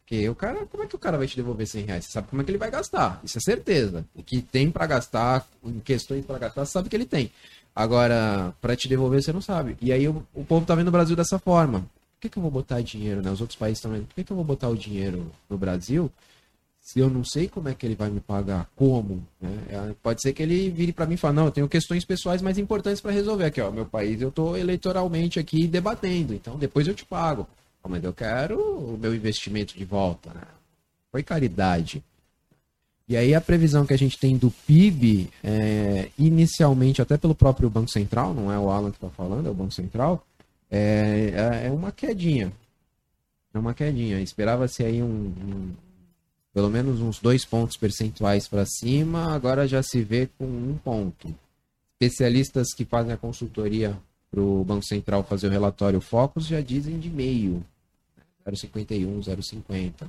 Porque o cara, como é que o cara vai te devolver 100 reais? Você sabe como é que ele vai gastar, isso é certeza. O que tem para gastar, em questões para gastar, você sabe que ele tem. Agora, para te devolver, você não sabe. E aí o, o, povo tá vendo o Brasil dessa forma. Por que, que eu vou botar dinheiro, né? Os outros países vendo. Por que, que eu vou botar o dinheiro no Brasil se eu não sei como é que ele vai me pagar, como, né? É, Pode ser que ele vire para mim e fale, não, eu tenho questões pessoais mais importantes para resolver aqui, ó, meu país, eu tô eleitoralmente aqui debatendo, então depois eu te pago. Mas eu quero o meu investimento de volta, né? Foi caridade. E aí a previsão que a gente tem do PIB, é, inicialmente, até pelo próprio Banco Central, não é o Alan que está falando, é o Banco Central, é, é uma quedinha. É uma quedinha. Esperava-se aí um, um- pelo menos uns dois pontos percentuais para cima, agora já se vê com um ponto. Especialistas que fazem a consultoria para o Banco Central fazer o relatório Focus já dizem de meio. 0,51, 0,50.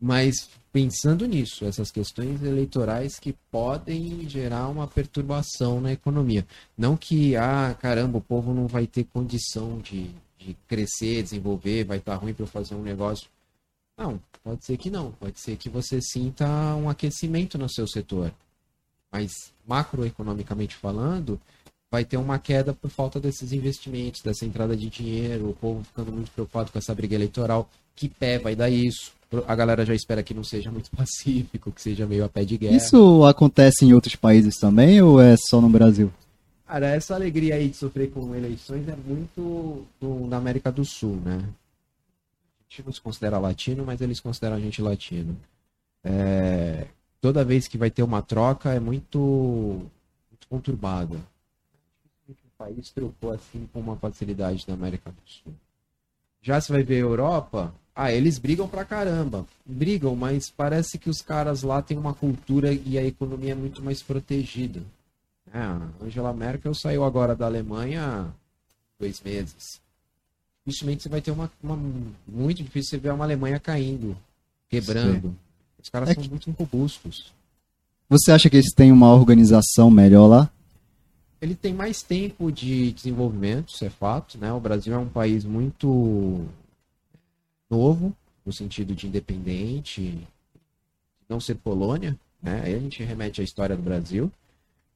Mas pensando nisso, essas questões eleitorais que podem gerar uma perturbação na economia. Não que, ah, caramba, o povo não vai ter condição de, de crescer, desenvolver, vai estar ruim para eu fazer um negócio. Não, pode ser que não. Pode ser que você sinta um aquecimento no seu setor. Mas macroeconomicamente falando, vai ter uma queda por falta desses investimentos, dessa entrada de dinheiro, o povo ficando muito preocupado com essa briga eleitoral. Que pé vai dar isso? A galera já espera que não seja muito <laughs> pacífico, que seja meio a pé de guerra. Isso acontece em outros países também ou é só no Brasil? Cara, essa alegria aí de sofrer com eleições é muito do- na América do Sul, né? A gente não se considera latino, mas eles consideram a gente latino. É, toda vez que vai ter uma troca é muito, muito conturbada. O país trocou assim com uma facilidade na América do Sul. Já se vai ver a Europa, ah, eles brigam pra caramba. Brigam, mas parece que os caras lá têm uma cultura e a economia é muito mais protegida. É, Angela Merkel saiu agora da Alemanha há dois meses. Dificilmente você vai ter uma, uma- Muito difícil você ver uma Alemanha caindo, quebrando. Os caras É são que- muito robustos. Você acha que eles têm uma organização melhor lá? Ele tem mais tempo de desenvolvimento, isso é fato, né? O Brasil é um país muito novo, no sentido de independente, não ser colônia, né? Aí a gente remete à história do Brasil.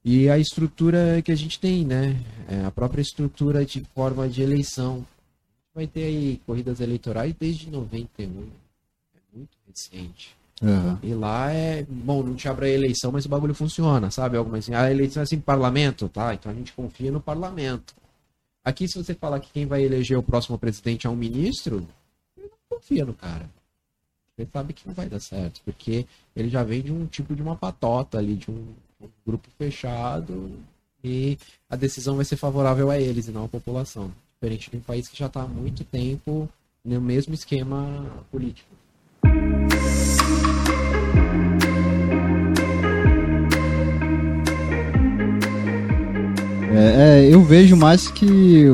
E a estrutura que a gente tem, né? É a própria estrutura de forma de eleição. Vai ter aí corridas eleitorais desde 91. É muito recente. E lá é. Bom, não te abre a eleição, mas o bagulho funciona, sabe? Algo mais assim. A eleição é assim, parlamento, tá? Então a gente confia no parlamento. Aqui, se você falar que quem vai eleger o próximo presidente é um ministro, confia no cara. Você sabe que não vai dar certo, porque ele já vem de um tipo de uma patota ali, de um, um grupo fechado, e a decisão vai ser favorável a eles e não à população. Diferente de um país que já está há muito tempo no mesmo esquema político. É, é, eu vejo mais que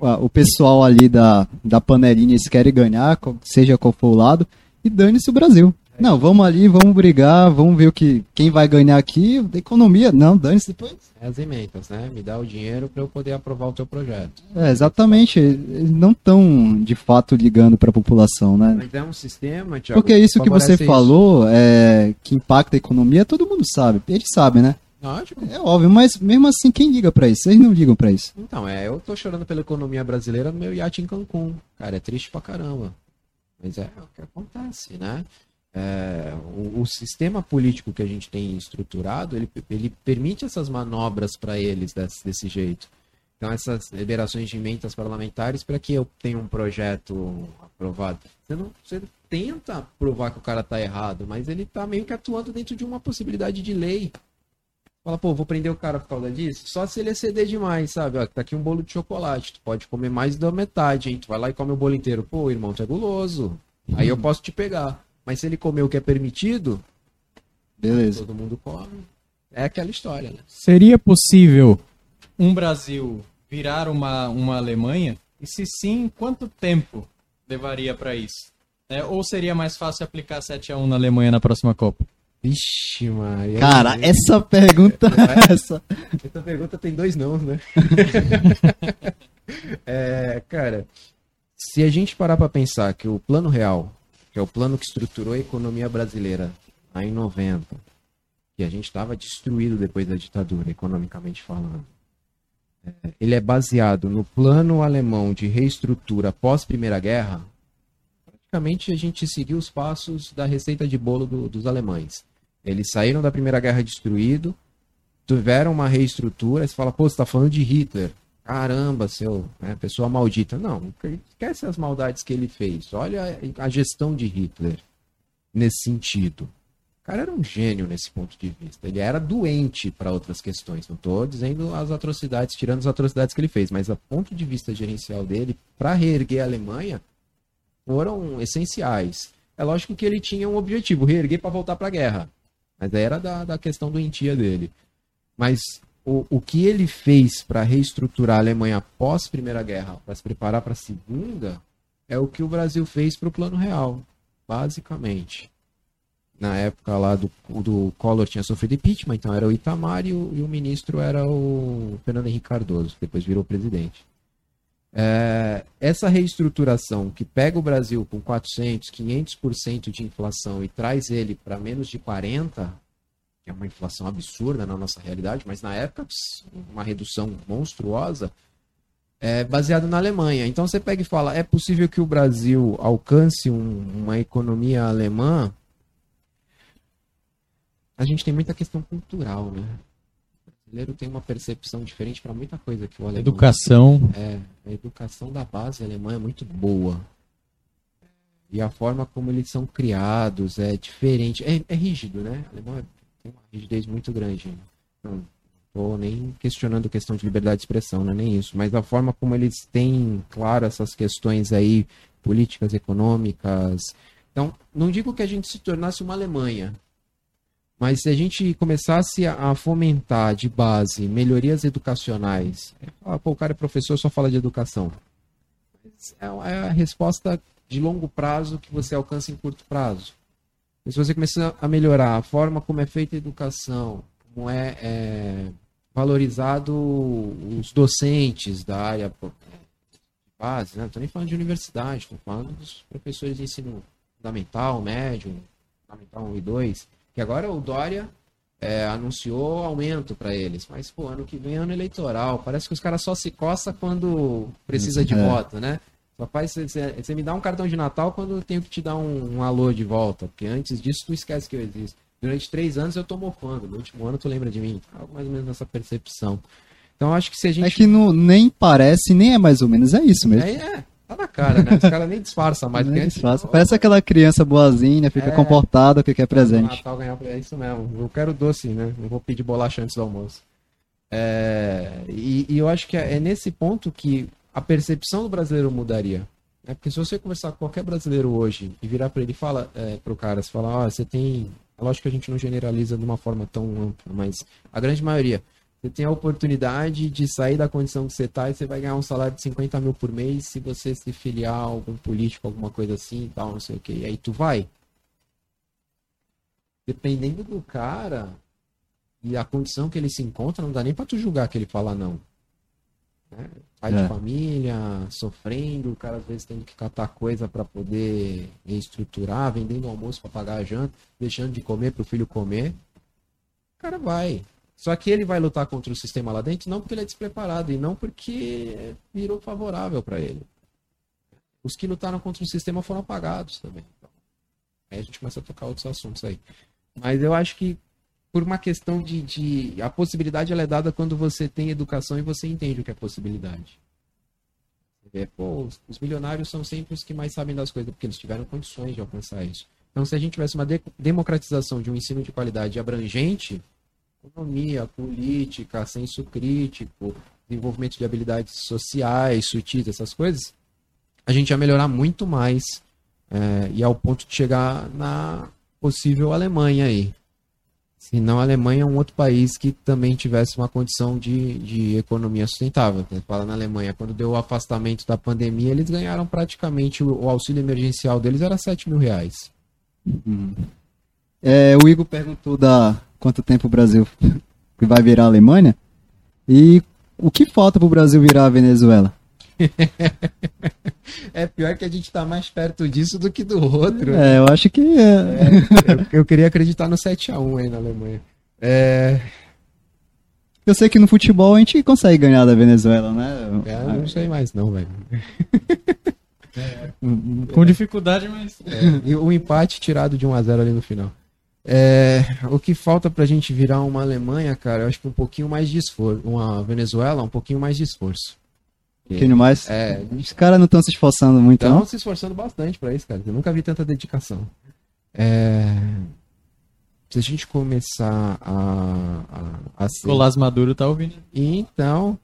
o, pessoal ali da, da panelinha eles querem ganhar, seja qual for o lado, e dane-se o Brasil. Não, vamos ali, vamos brigar, vamos ver o que, quem vai ganhar aqui, economia. Não, dane-se depois. É as emendas, né? Me dá o dinheiro para eu poder aprovar o teu projeto. É, exatamente, eles não estão de fato ligando para a população, né? Mas é um sistema, Thiago, Porque isso que você falou, é, que impacta a economia, todo mundo sabe. Eles sabem, né? Lógico. É óbvio, mas mesmo assim, quem liga pra isso? Vocês não ligam pra isso. Então, é, eu tô chorando pela economia brasileira no meu iate em Cancún. Cara, é triste pra caramba. Mas é o que acontece, né? É, o, o sistema político que a gente tem estruturado, ele, ele permite essas manobras para eles desse, desse jeito. Então, essas liberações de emendas parlamentares, para que eu tenha um projeto aprovado? Você, não, você tenta provar que o cara tá errado, mas ele tá meio que atuando dentro de uma possibilidade de lei. Fala, pô, vou prender o cara por causa disso? Só se ele exceder demais, sabe? Ó, tá aqui um bolo de chocolate, tu pode comer mais da metade, hein? Tu vai lá e come o bolo inteiro. Pô, irmão, tu é guloso. Aí eu posso te pegar. Mas se ele comer o que é permitido, Beleza. todo mundo come. É aquela história, né? Seria possível um Brasil virar uma, uma Alemanha? E se sim, quanto tempo levaria para isso? Né? Ou seria mais fácil aplicar 7 a 1 na Alemanha na próxima Copa? Vixe, Maria. Cara, essa pergunta. essa... Essa pergunta tem dois não, né? <laughs> é, cara, se a gente parar pra pensar que o plano real, que é o plano que estruturou a economia brasileira lá em 90, que a gente estava destruído depois da ditadura, economicamente falando, é, ele é baseado no plano alemão de reestrutura pós Primeira Guerra, praticamente a gente seguiu os passos da receita de bolo do- dos alemães. Eles saíram da Primeira Guerra destruído, tiveram uma reestrutura, você fala, pô, você tá falando de Hitler. Caramba, seu, né, pessoa maldita. Não, esquece as maldades que ele fez. Olha a- gestão de Hitler nesse sentido. O cara era um gênio nesse ponto de vista. Ele era doente para outras questões. Não estou dizendo as atrocidades, tirando as atrocidades que ele fez, mas a ponto de vista gerencial dele, para reerguer a Alemanha, foram essenciais. É lógico que ele tinha um objetivo, reerguer para voltar para a guerra. Mas era da, da questão doentia dele. Mas o, o que ele fez para reestruturar a Alemanha após a Primeira Guerra, para se preparar para a Segunda, é o que o Brasil fez para o Plano Real, basicamente. Na época lá do, do Collor tinha sofrido impeachment, então era o Itamar e o, e o ministro era o Fernando Henrique Cardoso, que depois virou presidente. É, essa reestruturação que pega o Brasil com 400, 500% de inflação e traz ele para menos de 40, que é uma inflação absurda na nossa realidade, mas na época uma redução monstruosa, é baseado na Alemanha. Então você pega e fala, é possível que o Brasil alcance um- uma economia alemã? A gente tem muita questão cultural, né? Brasileiro tem uma percepção diferente para muita coisa que o alemão Educação. é, a educação da base alemã é muito boa. E a forma como eles são criados é diferente. É, é rígido, né? O alemão é- tem uma rigidez muito grande. Não estou nem questionando a questão de liberdade de expressão, não é nem isso. Mas a forma como eles têm, claro, essas questões aí, políticas, econômicas. Então, não digo que a gente se tornasse uma Alemanha, mas se a gente começasse a fomentar de base melhorias educacionais, ah, pô, o cara é professor, só fala de educação. É é a resposta de longo prazo que você alcança em curto prazo. E se você começar a melhorar a forma como é feita a educação, como é, é valorizado os docentes da área de base, né? não estou nem falando de universidade, estou falando dos professores de ensino fundamental, médio, fundamental 1 e 2, que agora o Dória é, anunciou aumento para eles, mas pô, ano que vem é ano eleitoral, parece que os caras só se coça quando precisa de É. voto, né? Faz você me dá um cartão de Natal quando eu tenho que te dar um, um alô de volta, porque antes disso tu esquece que eu existo. Durante três anos eu tô mofando, no último ano tu lembra de mim, algo mais ou menos nessa percepção. Então acho que se a gente É que não, nem parece, nem é mais ou menos, é isso mesmo. é, é, tá na cara, né? Os caras nem disfarçam mais. Nem porque antes- disfarça. Parece aquela criança boazinha, fica É. comportada, que quer presente. Natal ganhar, é isso mesmo. Eu quero doce, né? Não vou pedir bolacha antes do almoço. É, e, e eu acho que é, é nesse ponto que a percepção do brasileiro mudaria. né? Porque se você conversar com qualquer brasileiro hoje e virar para ele e fala é, pro cara, você fala, ó, você tem. É lógico que a gente não generaliza de uma forma tão ampla, mas a grande maioria. Você tem a oportunidade de sair da condição que você tá e você vai ganhar um salário de 50 mil por mês se você se filiar a algum político, alguma coisa assim e tal, não sei o que. E aí tu vai dependendo do cara e a condição que ele se encontra, não dá nem pra tu julgar que ele fala não. Né? Pai É. de família, sofrendo, o cara às vezes tendo que catar coisa pra poder reestruturar, vendendo almoço pra pagar a janta, deixando de comer pro filho comer. O cara vai. Só que ele vai lutar contra o sistema lá dentro não porque ele é despreparado e não porque virou favorável pra ele. Os que lutaram contra o sistema foram apagados também. Então, aí a gente começa a tocar outros assuntos aí. Mas eu acho que por uma questão de, de- a possibilidade ela é dada quando você tem educação e você entende o que é possibilidade. Vê, pô, os milionários são sempre os que mais sabem das coisas porque eles tiveram condições de alcançar isso. Então, se a gente tivesse uma de- democratização de um ensino de qualidade abrangente, economia, política, senso crítico, desenvolvimento de habilidades sociais, sutis, essas coisas, a gente ia melhorar muito mais é, e ao ponto de chegar na possível Alemanha aí. Se não, a Alemanha é um outro país que também tivesse uma condição de, de economia sustentável. Fala na Alemanha, quando deu o afastamento da pandemia, eles ganharam praticamente o, o auxílio emergencial deles era 7 mil reais. É, o Igor perguntou da quanto tempo o Brasil <laughs> vai virar a Alemanha. E o que falta para o Brasil virar a Venezuela? <laughs> É pior que a gente tá mais perto disso do que do outro. É, eu acho que é. Eu, eu queria acreditar no 7x1 aí na Alemanha. É, Eu sei que no futebol a gente consegue ganhar da Venezuela, né? é, eu não sei mais não, velho. <laughs> Com dificuldade, mas. É, e o empate tirado de 1 a 0 ali no final. É, o que falta pra gente virar uma Alemanha, cara, eu acho que um pouquinho mais de esforço. Uma Venezuela, um pouquinho mais de esforço. Um pouquinho mais. É, Os caras não estão se esforçando muito, estão não? se esforçando bastante pra isso, cara. Eu nunca vi tanta dedicação. É, se a gente começar a, a, a ser- Colás Maduro tá ouvindo. Então,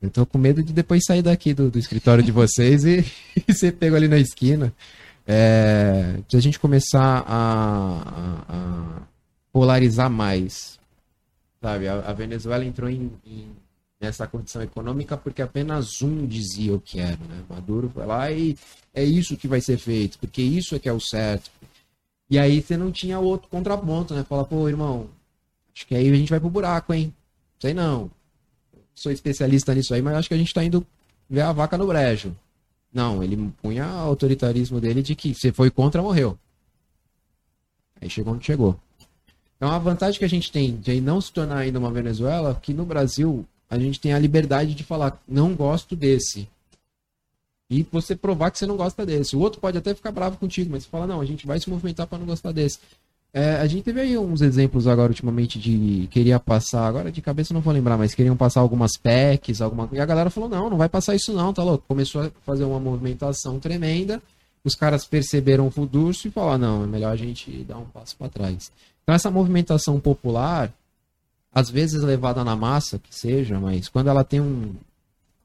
eu tô com medo de depois sair daqui do, do escritório de vocês e, <laughs> e ser pego ali na esquina. É, se a gente começar a, a- a polarizar mais, sabe? A, a Venezuela entrou em, em- nessa condição econômica porque apenas um dizia o que era, né? Maduro foi lá e é isso que vai ser feito, porque isso é que é o certo. E aí você não tinha outro contraponto, né? Fala, pô, irmão, acho que aí a gente vai pro buraco, hein? Sei não sou especialista nisso aí, mas acho que a gente tá indo ver a vaca no brejo. Não, ele punha o autoritarismo dele de que você foi contra, morreu. Aí chegou onde chegou. Então a vantagem que a gente tem de não se tornar ainda uma Venezuela, é que no Brasil a gente tem a liberdade de falar, não gosto desse. E você provar que você não gosta desse. O outro pode até ficar bravo contigo, mas você fala, não, a gente vai se movimentar para não gostar desse. É, a gente teve aí uns exemplos agora ultimamente de queria passar, agora de cabeça não vou lembrar, mas queriam passar algumas PECs, alguma E a galera falou: não, não vai passar isso não, tá louco. Começou a fazer uma movimentação tremenda, os caras perceberam o furdurso e falaram: não, é melhor a gente dar um passo para trás. Então essa movimentação popular, às vezes levada na massa, que seja, mas quando ela tem um,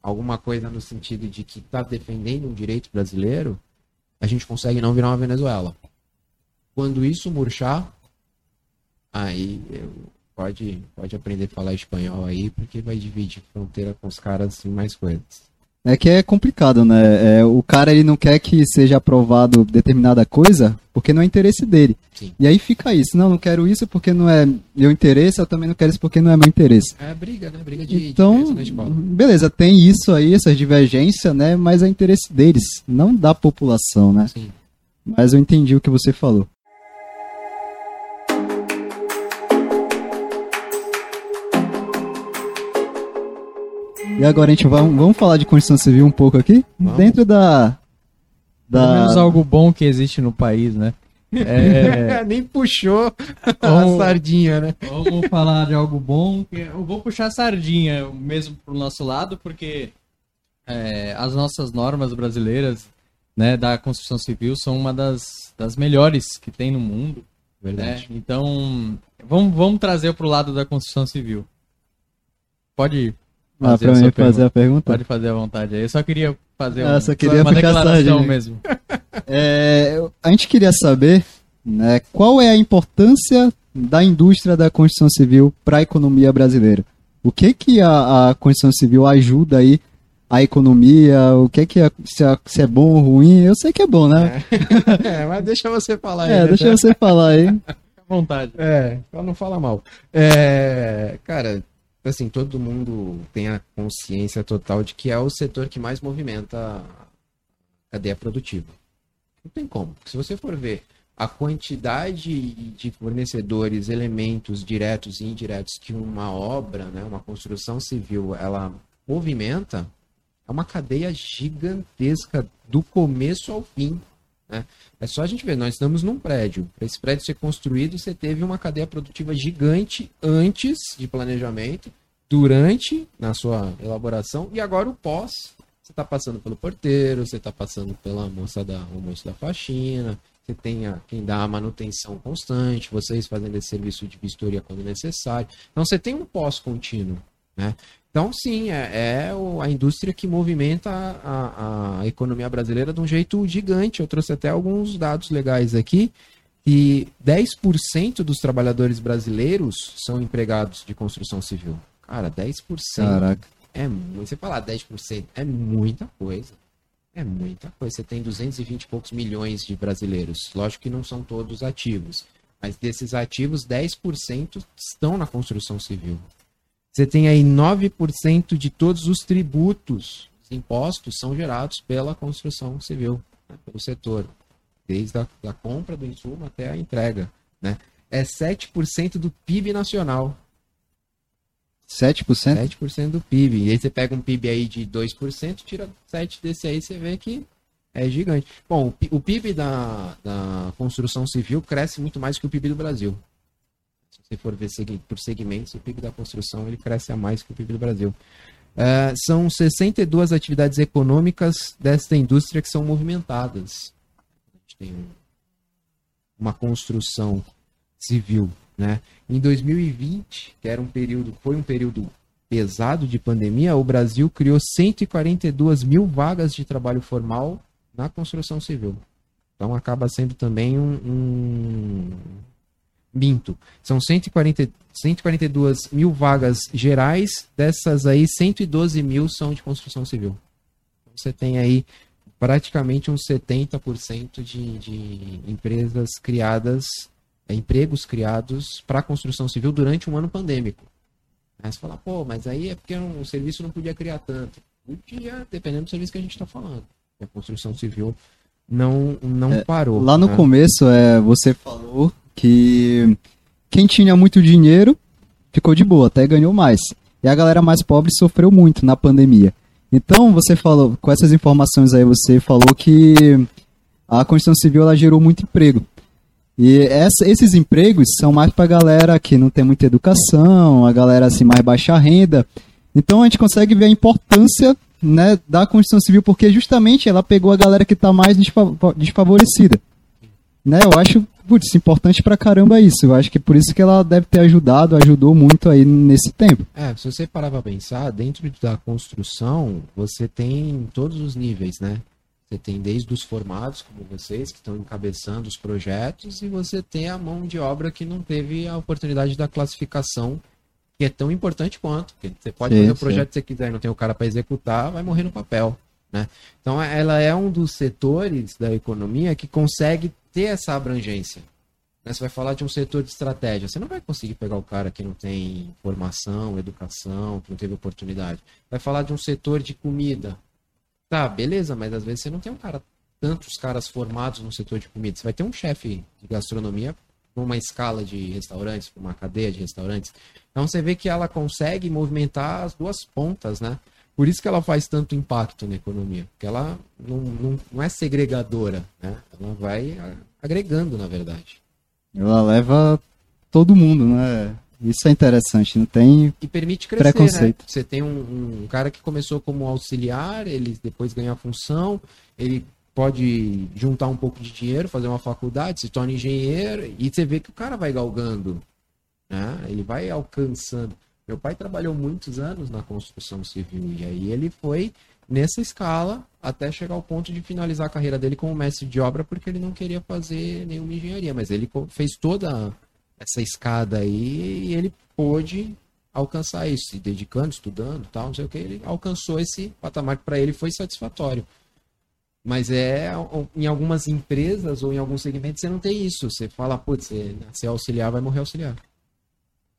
alguma coisa no sentido de que está defendendo um direito brasileiro, a gente consegue não virar uma Venezuela. Quando isso murchar, aí pode, pode aprender a falar espanhol aí, porque vai dividir fronteira com os caras em mais coisas. É que é complicado, né? É, o cara ele não quer que seja aprovado determinada coisa porque não é interesse dele. Sim. E aí fica isso. Não, não quero isso porque não é meu interesse, eu também não quero isso porque não é meu interesse. É briga, né? Briga de, de Então, escola. beleza, tem isso aí, essas divergências, né? Mas é interesse deles, não da população, né? Sim. Mas eu entendi o que você falou. E agora a gente vai, vamos falar de Constituição Civil um pouco aqui? Vamos. Dentro da. Pelo menos da algo bom que existe no país, né? É, <laughs> Nem puxou Vamos- a sardinha, né? vamos falar de algo bom. Eu vou puxar a sardinha mesmo pro nosso lado, porque é, as nossas normas brasileiras né, da construção civil são uma das, das melhores que tem no mundo. né? Então, vamos, vamos trazer pro lado da construção civil. Pode Ah, fazer pra mim fazer pergunta. a pergunta? Pode fazer à vontade aí. Eu só queria fazer Ah, um- só queria uma declaração sardinha. mesmo. <laughs> É, a gente queria saber né, qual é a importância da indústria da construção civil para a economia brasileira. O que que a, a construção civil ajuda aí a economia? O que que é, se, é, se é bom ou ruim? Eu sei que é bom, né? É, <laughs> mas deixa você falar aí. É, né? deixa você falar aí. <laughs> À vontade. É, só não fala mal. É, cara, assim, todo mundo tem a consciência total de que é o setor que mais movimenta a cadeia produtiva. Não tem como. Se você for ver a quantidade de fornecedores, elementos diretos e indiretos que uma obra, né, uma construção civil, ela movimenta, é uma cadeia gigantesca do começo ao fim. Né? É só a gente ver, nós estamos num prédio. Para esse prédio ser construído, você teve uma cadeia produtiva gigante antes de planejamento, durante na sua elaboração e agora o pós. Você está passando pelo porteiro, você está passando pela moça da, o moço da faxina, você tem a, quem dá a manutenção constante, vocês fazendo esse serviço de vistoria quando necessário. Então você tem um pós contínuo, né? Então sim, é, é a indústria que movimenta a, a- economia brasileira de um jeito gigante. Eu trouxe até alguns dados legais aqui. E 10% dos trabalhadores brasileiros são empregados de construção civil. Cara, 10%. Caraca. É muito. Você falar 10% é muita coisa. É muita coisa. Você tem 220 e poucos milhões de brasileiros. Lógico que não são todos ativos. Mas desses ativos, 10% estão na construção civil. Você tem aí 9% de todos os tributos, os impostos, são gerados pela construção civil, né, pelo setor. Desde a da compra do insumo até a entrega. Né? É 7% do PIB nacional. 7%? 7% do PIB. E aí você pega um PIB aí de 2%, tira 7 desse aí, você vê que é gigante. Bom, o PIB da, da construção civil cresce muito mais que o PIB do Brasil. Se for ver por segmentos, o PIB da construção ele cresce a mais que o PIB do Brasil. É, são 62 atividades econômicas desta indústria que são movimentadas. A gente tem um- uma construção civil, né? Em 2020, que era um período, foi um período pesado de pandemia, o Brasil criou 142 mil vagas de trabalho formal na construção civil. Então acaba sendo também um, um... minto. São 140, 142 mil vagas gerais, dessas aí 112 mil são de construção civil. Então, Você tem aí praticamente uns 70% de, de empresas criadas, é, empregos criados para construção civil durante um ano pandêmico. Aí você fala, pô, mas aí é porque o serviço não podia criar tanto. Podia, dependendo do serviço que a gente está falando. A construção civil não, não parou. Lá no né? começo, é, você falou que quem tinha muito dinheiro ficou de boa, até ganhou mais. E a galera mais pobre sofreu muito na pandemia. Então, você falou, com essas informações aí, você falou que a construção civil ela gerou muito emprego. E essa- esses empregos são mais pra galera que não tem muita educação, a galera assim mais baixa renda. Então a gente consegue ver a importância né, da construção civil, porque justamente ela pegou a galera que tá mais desfa- desfavorecida. Né, eu acho, putz, importante pra caramba isso. Eu acho que por isso que ela deve ter ajudado, ajudou muito aí nesse tempo. É, se você parar pra pensar, dentro da construção, você tem todos os níveis, né? Você tem desde os formados, como vocês, que estão encabeçando os projetos, e você tem a mão de obra que não teve a oportunidade da classificação, que é tão importante quanto. Você pode Sim, fazer o projeto que você quiser e não tem o cara para executar, vai morrer no papel. Né? Então, ela é um dos setores da economia que consegue ter essa abrangência. Né? Você vai falar de um setor de estratégia, você não vai conseguir pegar o cara que não tem formação, educação, que não teve oportunidade. Vai falar de um setor de comida. Tá, beleza, mas às vezes você não tem um cara, tantos caras formados no setor de comida. Você vai ter um chefe de gastronomia numa escala de restaurantes, uma cadeia de restaurantes. Então você vê que ela consegue movimentar as duas pontas, né? Por isso que ela faz tanto impacto na economia. Porque ela não, não, não é segregadora, né? Ela vai agregando, na verdade. Ela leva todo mundo, né? Isso é interessante, não tem. E permite crescer, né? Preconceito. Você tem um, um cara que começou como auxiliar, ele depois ganha a função, ele pode juntar um pouco de dinheiro, fazer uma faculdade, se torna engenheiro, e você vê que o cara vai galgando, né? Ele vai alcançando. Meu pai trabalhou muitos anos na construção civil, e aí ele foi nessa escala até chegar ao ponto de finalizar a carreira dele como mestre de obra, porque ele não queria fazer nenhuma engenharia, mas ele fez toda essa escada aí e ele pôde alcançar isso, se dedicando, estudando, tal, não sei o que, ele alcançou esse patamar que para ele foi satisfatório. Mas é em algumas empresas ou em alguns segmentos você não tem isso. Você fala, putz, nascer auxiliar vai morrer auxiliar.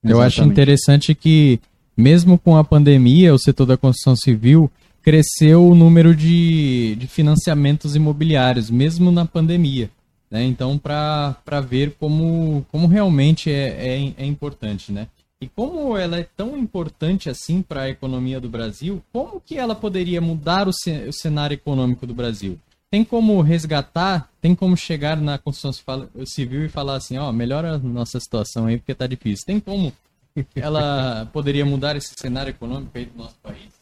Eu acho interessante que, mesmo com a pandemia, o setor da construção civil cresceu o número de, de financiamentos imobiliários, mesmo na pandemia. Né? Então, para ver como, como realmente é, é, é importante. Né? E como ela é tão importante assim para a economia do Brasil, como que ela poderia mudar o, ce- o cenário econômico do Brasil? Tem como resgatar, tem como chegar na construção civil e falar assim, ó, melhora a nossa situação aí porque tá difícil. Tem como ela <laughs> poderia mudar esse cenário econômico aí do nosso país?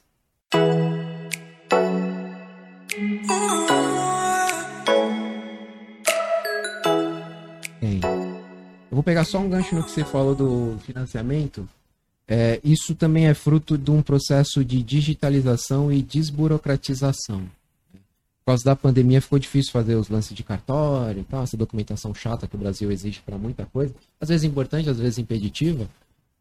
Tem. Eu vou pegar só um gancho no que você falou do financiamento. É, isso também é fruto de um processo de digitalização e desburocratização. Por causa da pandemia ficou difícil fazer os lances de cartório e tal, essa documentação chata que o Brasil exige para muita coisa. Às vezes importante, às vezes impeditiva.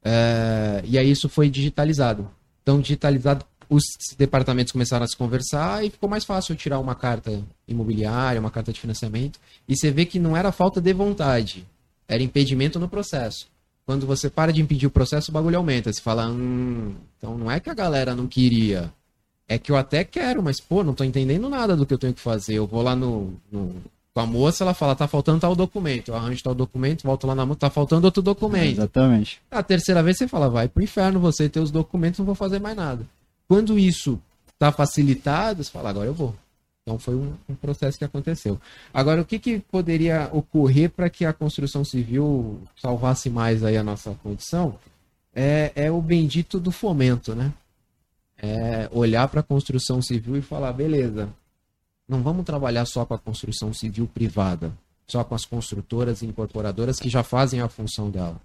É, e aí isso foi digitalizado. Então, digitalizado, os departamentos começaram a se conversar e ficou mais fácil tirar uma carta imobiliária, uma carta de financiamento. E você vê que não era falta de vontade, era impedimento no processo. Quando você para de impedir o processo, o bagulho aumenta. Você fala, hum, então não é que a galera não queria. É que eu até quero, mas, pô, não tô entendendo nada do que eu tenho que fazer. Eu vou lá no, no- com a moça, ela fala, tá faltando tal documento. Eu arranjo tal documento, volto lá na moça, tá faltando outro documento. Exatamente. A terceira vez você fala, vai pro inferno, você e teus documentos, não vou fazer mais nada. Quando isso tá facilitado, você fala, agora eu vou. Então foi um, um processo que aconteceu. Agora, o que, que poderia ocorrer para que a construção civil salvasse mais aí a nossa condição? É, é o bendito do fomento, né? É olhar para a construção civil e falar, beleza, não vamos trabalhar só com a construção civil privada, só com as construtoras e incorporadoras que já fazem a função dela.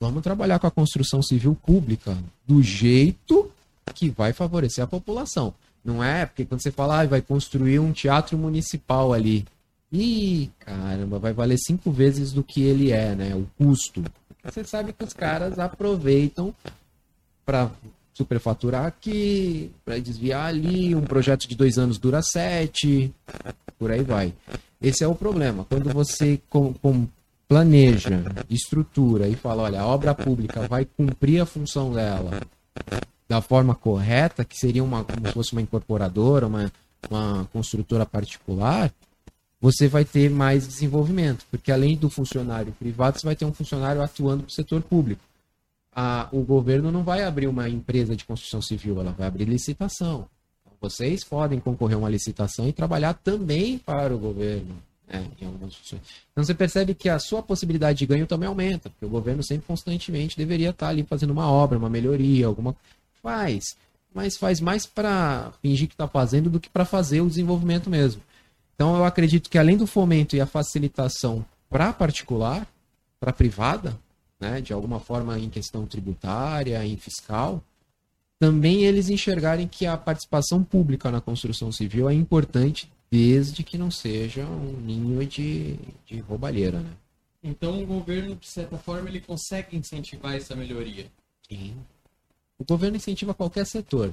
Vamos trabalhar com a construção civil pública do jeito que vai favorecer a população. Não é? Porque quando você fala, ah, vai construir um teatro municipal ali. Ih, caramba, vai valer cinco vezes do que ele é, né? O custo. Você sabe que os caras aproveitam para superfaturar aqui, para desviar ali. Um projeto de dois anos dura sete, por aí vai. Esse é o problema. Quando você com, com planeja, estrutura e fala, olha, a obra pública vai cumprir a função dela da forma correta, que seria uma, como se fosse uma incorporadora, uma, uma construtora particular, você vai ter mais desenvolvimento, porque além do funcionário privado, você vai ter um funcionário atuando para o setor público. A, o governo não vai abrir uma empresa de construção civil, ela vai abrir licitação. Então, vocês podem concorrer a uma licitação e trabalhar também para o governo. Né, então você percebe que a sua possibilidade de ganho também aumenta, porque o governo sempre constantemente deveria estar ali fazendo uma obra, uma melhoria, alguma Faz, mas faz mais para fingir que está fazendo do que para fazer o desenvolvimento mesmo. Então eu acredito que além do fomento e a facilitação para particular, para privada, né, de alguma forma em questão tributária, em fiscal, também eles enxergarem que a participação pública na construção civil é importante desde que não seja um ninho de, de roubalheira, né? Então o governo, de certa forma, ele consegue incentivar essa melhoria. Sim. O governo incentiva qualquer setor,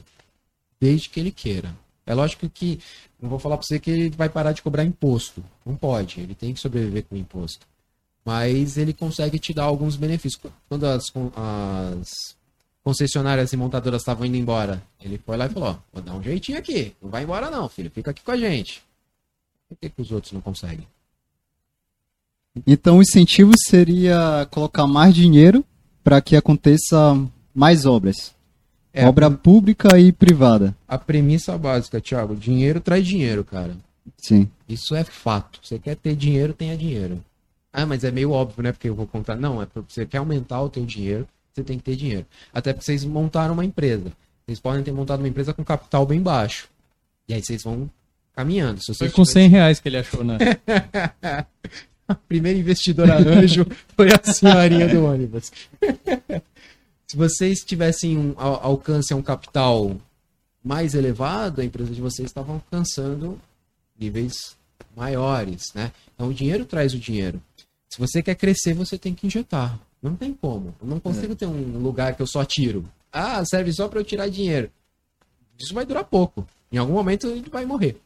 desde que ele queira. É lógico que não vou falar para você que ele vai parar de cobrar imposto. Não pode, ele tem que sobreviver com imposto. Mas ele consegue te dar alguns benefícios. Quando as, as concessionárias e montadoras estavam indo embora, ele foi lá e falou: ó, vou dar um jeitinho aqui. Não vai embora, não, filho. Fica aqui com a gente. Por que, que os outros não conseguem? Então o incentivo seria colocar mais dinheiro para que aconteça mais obras. É, Obra pública e privada. A premissa básica, Thiago, dinheiro traz dinheiro, cara. Sim. Isso é fato. Você quer ter dinheiro, tenha dinheiro. Ah, mas é meio óbvio, né? Porque eu vou contar. Não, é porque você quer aumentar o teu dinheiro, você tem que ter dinheiro. Até porque vocês montaram uma empresa. Vocês podem ter montado uma empresa com capital bem baixo. E aí vocês vão caminhando. Se foi com 100 reais que ele achou, né? <laughs> a primeira investidora anjo foi a senhorinha do ônibus. <laughs> Se vocês tivessem um alcance a um capital mais elevado, a empresa de vocês estava alcançando níveis maiores, né? Então o dinheiro traz o dinheiro. Se você quer crescer, você tem que injetar. Não tem como. Eu não consigo é. ter um lugar que eu só tiro. Ah, serve só para eu tirar dinheiro. Isso vai durar pouco. Em algum momento ele vai morrer.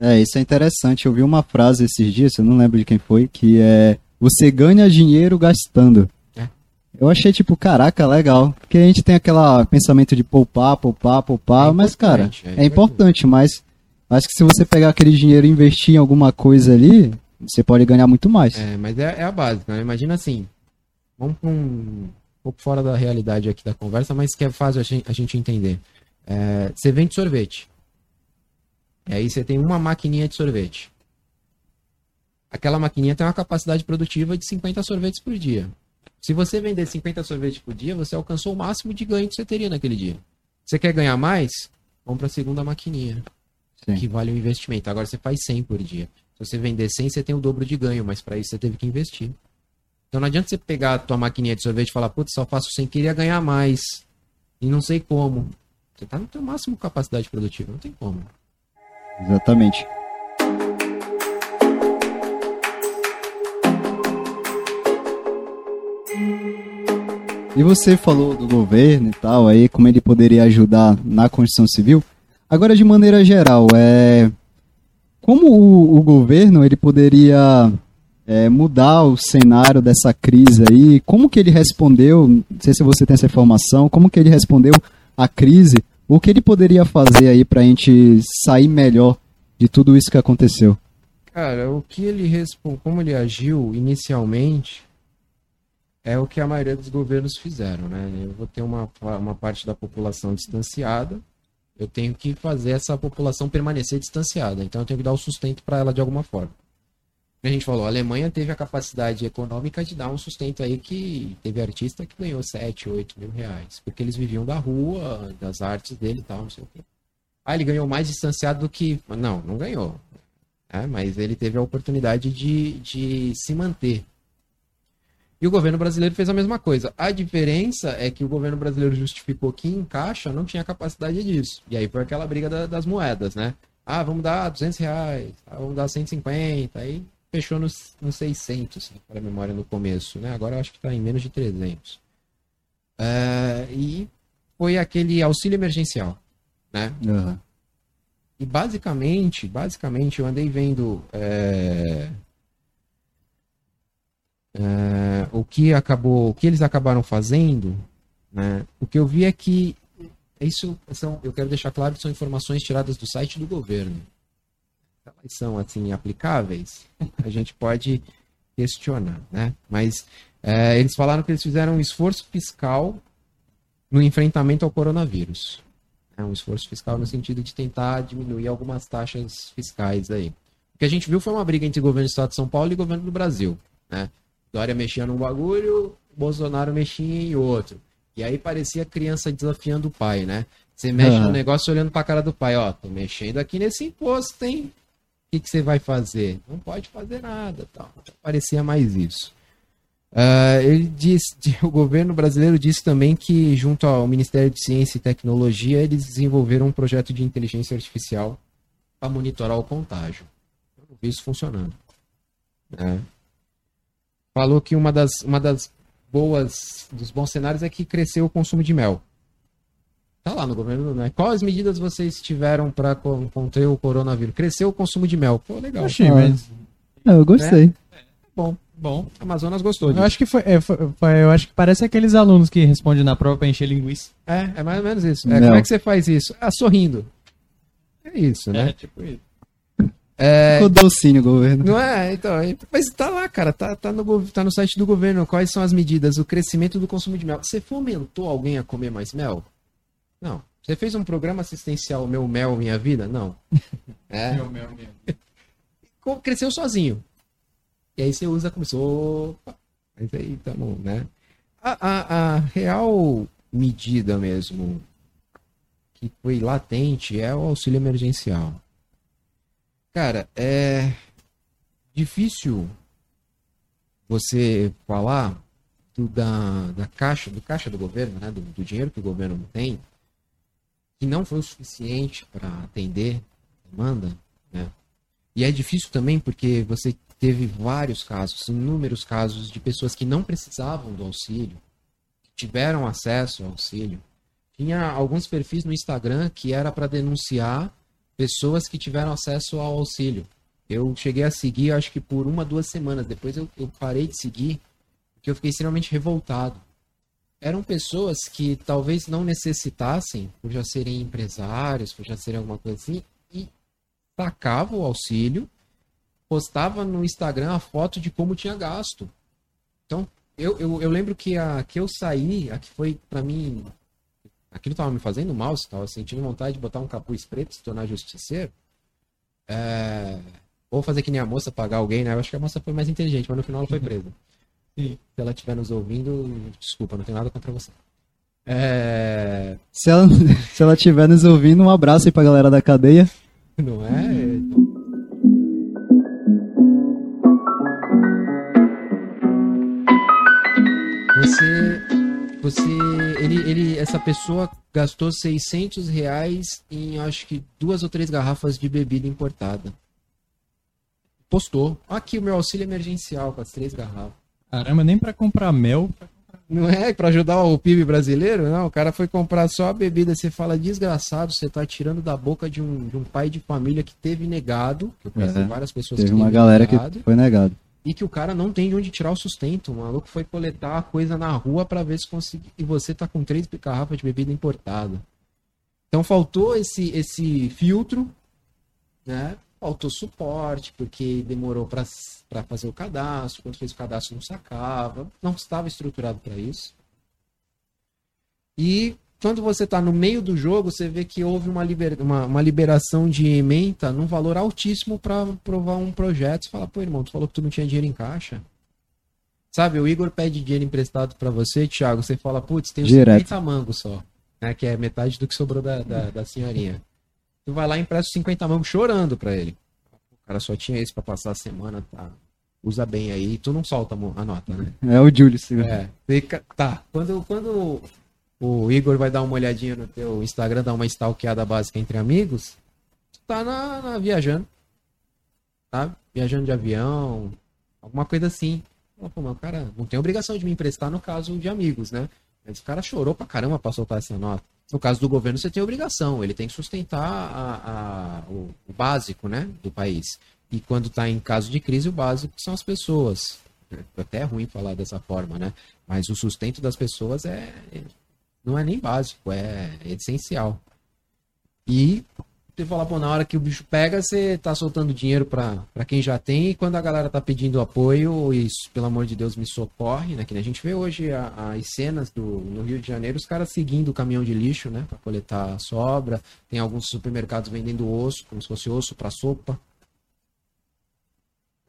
É, isso é interessante. Eu vi uma frase esses dias, eu não lembro de quem foi, que é: Você ganha dinheiro gastando. Eu achei, tipo, caraca, legal. Porque a gente tem aquele pensamento de poupar, poupar, poupar, é mas, cara, é, é importante, mas acho que se você pegar aquele dinheiro e investir em alguma coisa ali, você pode ganhar muito mais. É, mas é, é a básica, né? Imagina assim, vamos para um, um pouco fora da realidade aqui da conversa, mas que é fácil a gente, entender. É, você vende sorvete. E aí você tem uma maquininha de sorvete. Aquela maquininha tem uma capacidade produtiva de 50 sorvetes por dia. Se você vender 50 sorvetes por dia, você alcançou o máximo de ganho que você teria naquele dia. Você quer ganhar mais? Vamos para a segunda maquininha, Sim. que vale o investimento. Agora você faz 100 por dia. Se você vender 100, você tem o dobro de ganho, mas para isso você teve que investir. Então não adianta você pegar a tua maquininha de sorvete e falar, putz, só faço 100, queria ganhar mais. E não sei como. Você está no teu máximo capacidade produtiva, não tem como. Exatamente. E você falou do governo e tal, aí como ele poderia ajudar na construção civil. Agora, de maneira geral, é como o, o governo ele poderia é, mudar o cenário dessa crise aí? Como que ele respondeu? Não sei se você tem essa informação. Como que ele respondeu à crise? O que ele poderia fazer aí para a gente sair melhor de tudo isso que aconteceu? Cara, o que ele respondeu, como ele agiu inicialmente, é o que a maioria dos governos fizeram, né? Eu vou ter uma, uma parte da população distanciada eu tenho que fazer essa população permanecer distanciada. Então eu tenho que dar o sustento para ela de alguma forma. A gente falou, a Alemanha teve a capacidade econômica de dar um sustento aí que teve artista que ganhou 7, 8 mil reais. Porque eles viviam da rua, das artes dele e tal, não sei o quê. Ah, ele ganhou mais distanciado do que. Não, não ganhou. É, mas ele teve a oportunidade de, de se manter. E o governo brasileiro fez a mesma coisa. A diferença é que o governo brasileiro justificou que em caixa não tinha capacidade disso. E aí foi aquela briga da, das moedas, né? Ah, vamos dar 200 reais, ah, vamos dar 150, aí fechou nos, nos 600, para a memória no começo, né? Agora eu acho que está em menos de 300. É, e foi aquele auxílio emergencial, né? Uhum. E basicamente, basicamente eu andei vendo é, é, o que acabou, o que eles acabaram fazendo, né? O que eu vi é que isso são, eu quero deixar claro que são informações tiradas do site do governo. Elas são assim aplicáveis, a gente pode questionar, né? Mas é, eles falaram que eles fizeram um esforço fiscal no enfrentamento ao coronavírus. É um esforço fiscal no sentido de tentar diminuir algumas taxas fiscais aí. O que a gente viu foi uma briga entre o governo do Estado de São Paulo e o governo do Brasil, né? Dória mexia num bagulho, Bolsonaro mexia em outro. E aí parecia criança desafiando o pai, né? Você mexe no negócio olhando pra cara do pai, ó, tô mexendo aqui nesse imposto, hein? O que, que você vai fazer? Não pode fazer nada, tal. Parecia mais isso. Uh, ele disse, <laughs> o governo brasileiro disse também que, junto ao Ministério de Ciência e Tecnologia, eles desenvolveram um projeto de inteligência artificial para monitorar o contágio. Eu não vi isso funcionando. Né? Falou que uma das, uma das boas, dos bons cenários é que cresceu o consumo de mel. Tá lá no governo, né? Quais medidas vocês tiveram para conter o coronavírus? Cresceu o consumo de mel. Pô, legal. Achei, mas... É, eu gostei. É? Bom, bom. Amazonas gostou disso. Eu acho que foi, é, foi, foi, eu acho que parece aqueles alunos que respondem na prova para encher linguiça. É, é mais ou menos isso. É, como é que você faz isso? Ah, sorrindo. É isso, né? É, tipo isso. É... Ficou docinho o governo. Não é? Então, mas tá lá, cara, tá, tá, no, tá no site do governo. Quais são as medidas? O crescimento do consumo de mel. Você fomentou alguém a comer mais mel? Não. Você fez um programa assistencial Meu Mel, Minha Vida? Não. <laughs> É. Meu Mel, Minha Vida. Cresceu sozinho. E aí você usa como se. Opa, mas aí tamo, né? A, a, a real medida mesmo que foi latente é o auxílio emergencial. Cara, é difícil você falar do, da, da caixa, do caixa do governo, né, do, do dinheiro que o governo tem, que não foi o suficiente para atender a demanda, né? E é difícil também porque você teve vários casos, inúmeros casos de pessoas que não precisavam do auxílio, que tiveram acesso ao auxílio. Tinha alguns perfis no Instagram que era para denunciar pessoas que tiveram acesso ao auxílio. Eu cheguei a seguir, acho que por uma, duas semanas. Depois eu, eu parei de seguir, porque eu fiquei extremamente revoltado. Eram pessoas que talvez não necessitassem, por já serem empresários, por já serem alguma coisa assim, e sacavam o auxílio, postava no Instagram a foto de como tinha gasto. Então, eu, eu, eu lembro que a que eu saí, a que foi para mim aquilo estava me fazendo mal, estava sentindo vontade de botar um capuz preto e se tornar justiceiro, é... ou fazer que nem a moça pagar alguém, né? Eu acho que a moça foi mais inteligente, mas no final ela foi presa. <laughs> Sim. Se ela estiver nos ouvindo, desculpa, não tenho nada contra você. É... Se ela <laughs> se ela estiver nos ouvindo, um abraço aí pra galera da cadeia. Não é? Você você, ele, ele, essa pessoa gastou 600 reais em acho que duas ou três garrafas de bebida importada. Postou. Aqui o meu auxílio emergencial com as três garrafas. Caramba, nem para comprar mel. Não é para ajudar o PIB brasileiro, não. O cara foi comprar só a bebida. Você fala, desgraçado, você tá tirando da boca de um, de um pai de família que teve negado. Que eu conheço é, várias pessoas teve que uma galera negado. que foi negado e que o cara não tem de onde tirar o sustento. O maluco foi coletar a coisa na rua para ver se conseguir. E você tá com três garrafas de bebida importada. Então faltou esse, esse filtro, né? Faltou suporte, porque demorou para fazer o cadastro. Quando fez o cadastro, não sacava. Não estava estruturado para isso. E quando você tá no meio do jogo, você vê que houve uma, liber, uma, uma liberação de ementa num valor altíssimo para provar um projeto. Você fala, pô, irmão, tu falou que tu não tinha dinheiro em caixa. Sabe, o Igor pede dinheiro emprestado para você, Thiago, você fala, putz, tem uns Direto. 50 mangos só, né, que é metade do que sobrou da, da, da senhorinha. Tu vai lá e empresta os 50 mangos chorando pra ele. O cara só tinha esse pra passar a semana, tá? Usa bem aí, tu não solta a nota, né? É o Júlio. sim. É, fica, tá. Quando, quando o Igor vai dar uma olhadinha no teu Instagram, dar uma stalkeada básica entre amigos, tu tá na, na- viajando. Tá? Viajando de avião, alguma coisa assim. Pô, mas o cara não tem obrigação de me emprestar no caso de amigos, né? Mas o cara chorou pra caramba pra soltar essa nota. No caso do governo, você tem obrigação. Ele tem que sustentar a- a- o, o básico, né? Do país. E quando tá em caso de crise, o básico são as pessoas. Até é ruim falar dessa forma, né? Mas o sustento das pessoas é não é nem básico, é essencial. E você fala, pô, na hora que o bicho pega, você tá soltando dinheiro pra pra quem já tem, e quando a galera tá pedindo apoio, isso, pelo amor de Deus, me socorre, né? Que a gente vê hoje a- as cenas do, no Rio de Janeiro, os caras seguindo o caminhão de lixo, né? Pra coletar a sobra. Tem alguns supermercados vendendo osso, como se fosse osso pra sopa.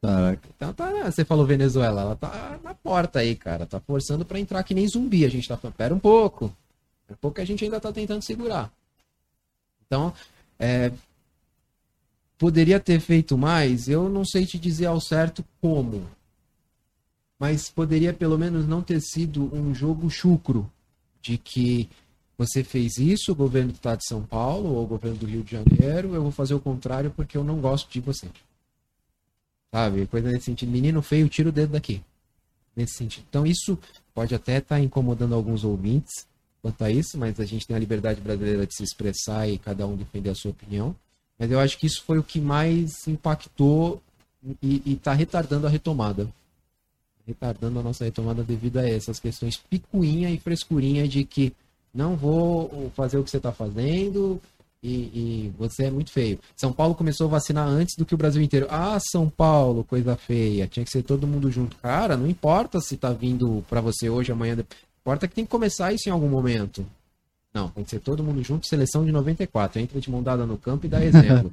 Caraca. Então tá, né? você falou Venezuela, ela tá na porta aí, cara. Tá forçando pra entrar que nem zumbi. A gente tá falando, pera um pouco. Um pouco que a gente ainda tá tentando segurar. Então, é, poderia ter feito mais, eu não sei te dizer ao certo como. Mas poderia pelo menos não ter sido um jogo chucro de que você fez isso, o governo do estado de São Paulo ou o governo do Rio de Janeiro, eu vou fazer o contrário porque eu não gosto de você. Sabe? Coisa nesse sentido. Menino feio, tira o dedo daqui. Nesse sentido. Então, isso pode até estar incomodando alguns ouvintes quanto a isso, mas a gente tem a liberdade brasileira de se expressar e cada um defender a sua opinião. Mas eu acho que isso foi o que mais impactou e está retardando a retomada. Retardando a nossa retomada devido a essas questões picuinha e frescurinha de que não vou fazer o que você está fazendo, e, e você é muito feio. São Paulo começou a vacinar antes do que o Brasil inteiro. Ah, São Paulo, coisa feia. Tinha que ser todo mundo junto. Cara, não importa se tá vindo pra você hoje, amanhã. Importa que tem que começar isso em algum momento. Não, tem que ser todo mundo junto. Seleção de 94. Entra de mão dada no campo e dá <laughs> exemplo.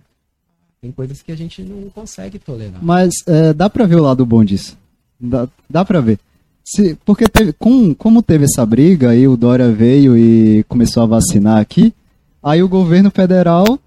tem coisas que a gente não consegue tolerar. Mas é, dá pra ver o lado bom disso. Dá, dá pra ver. Se, porque teve, com, como teve essa briga, aí o Dória veio e começou a vacinar aqui, aí o governo federal,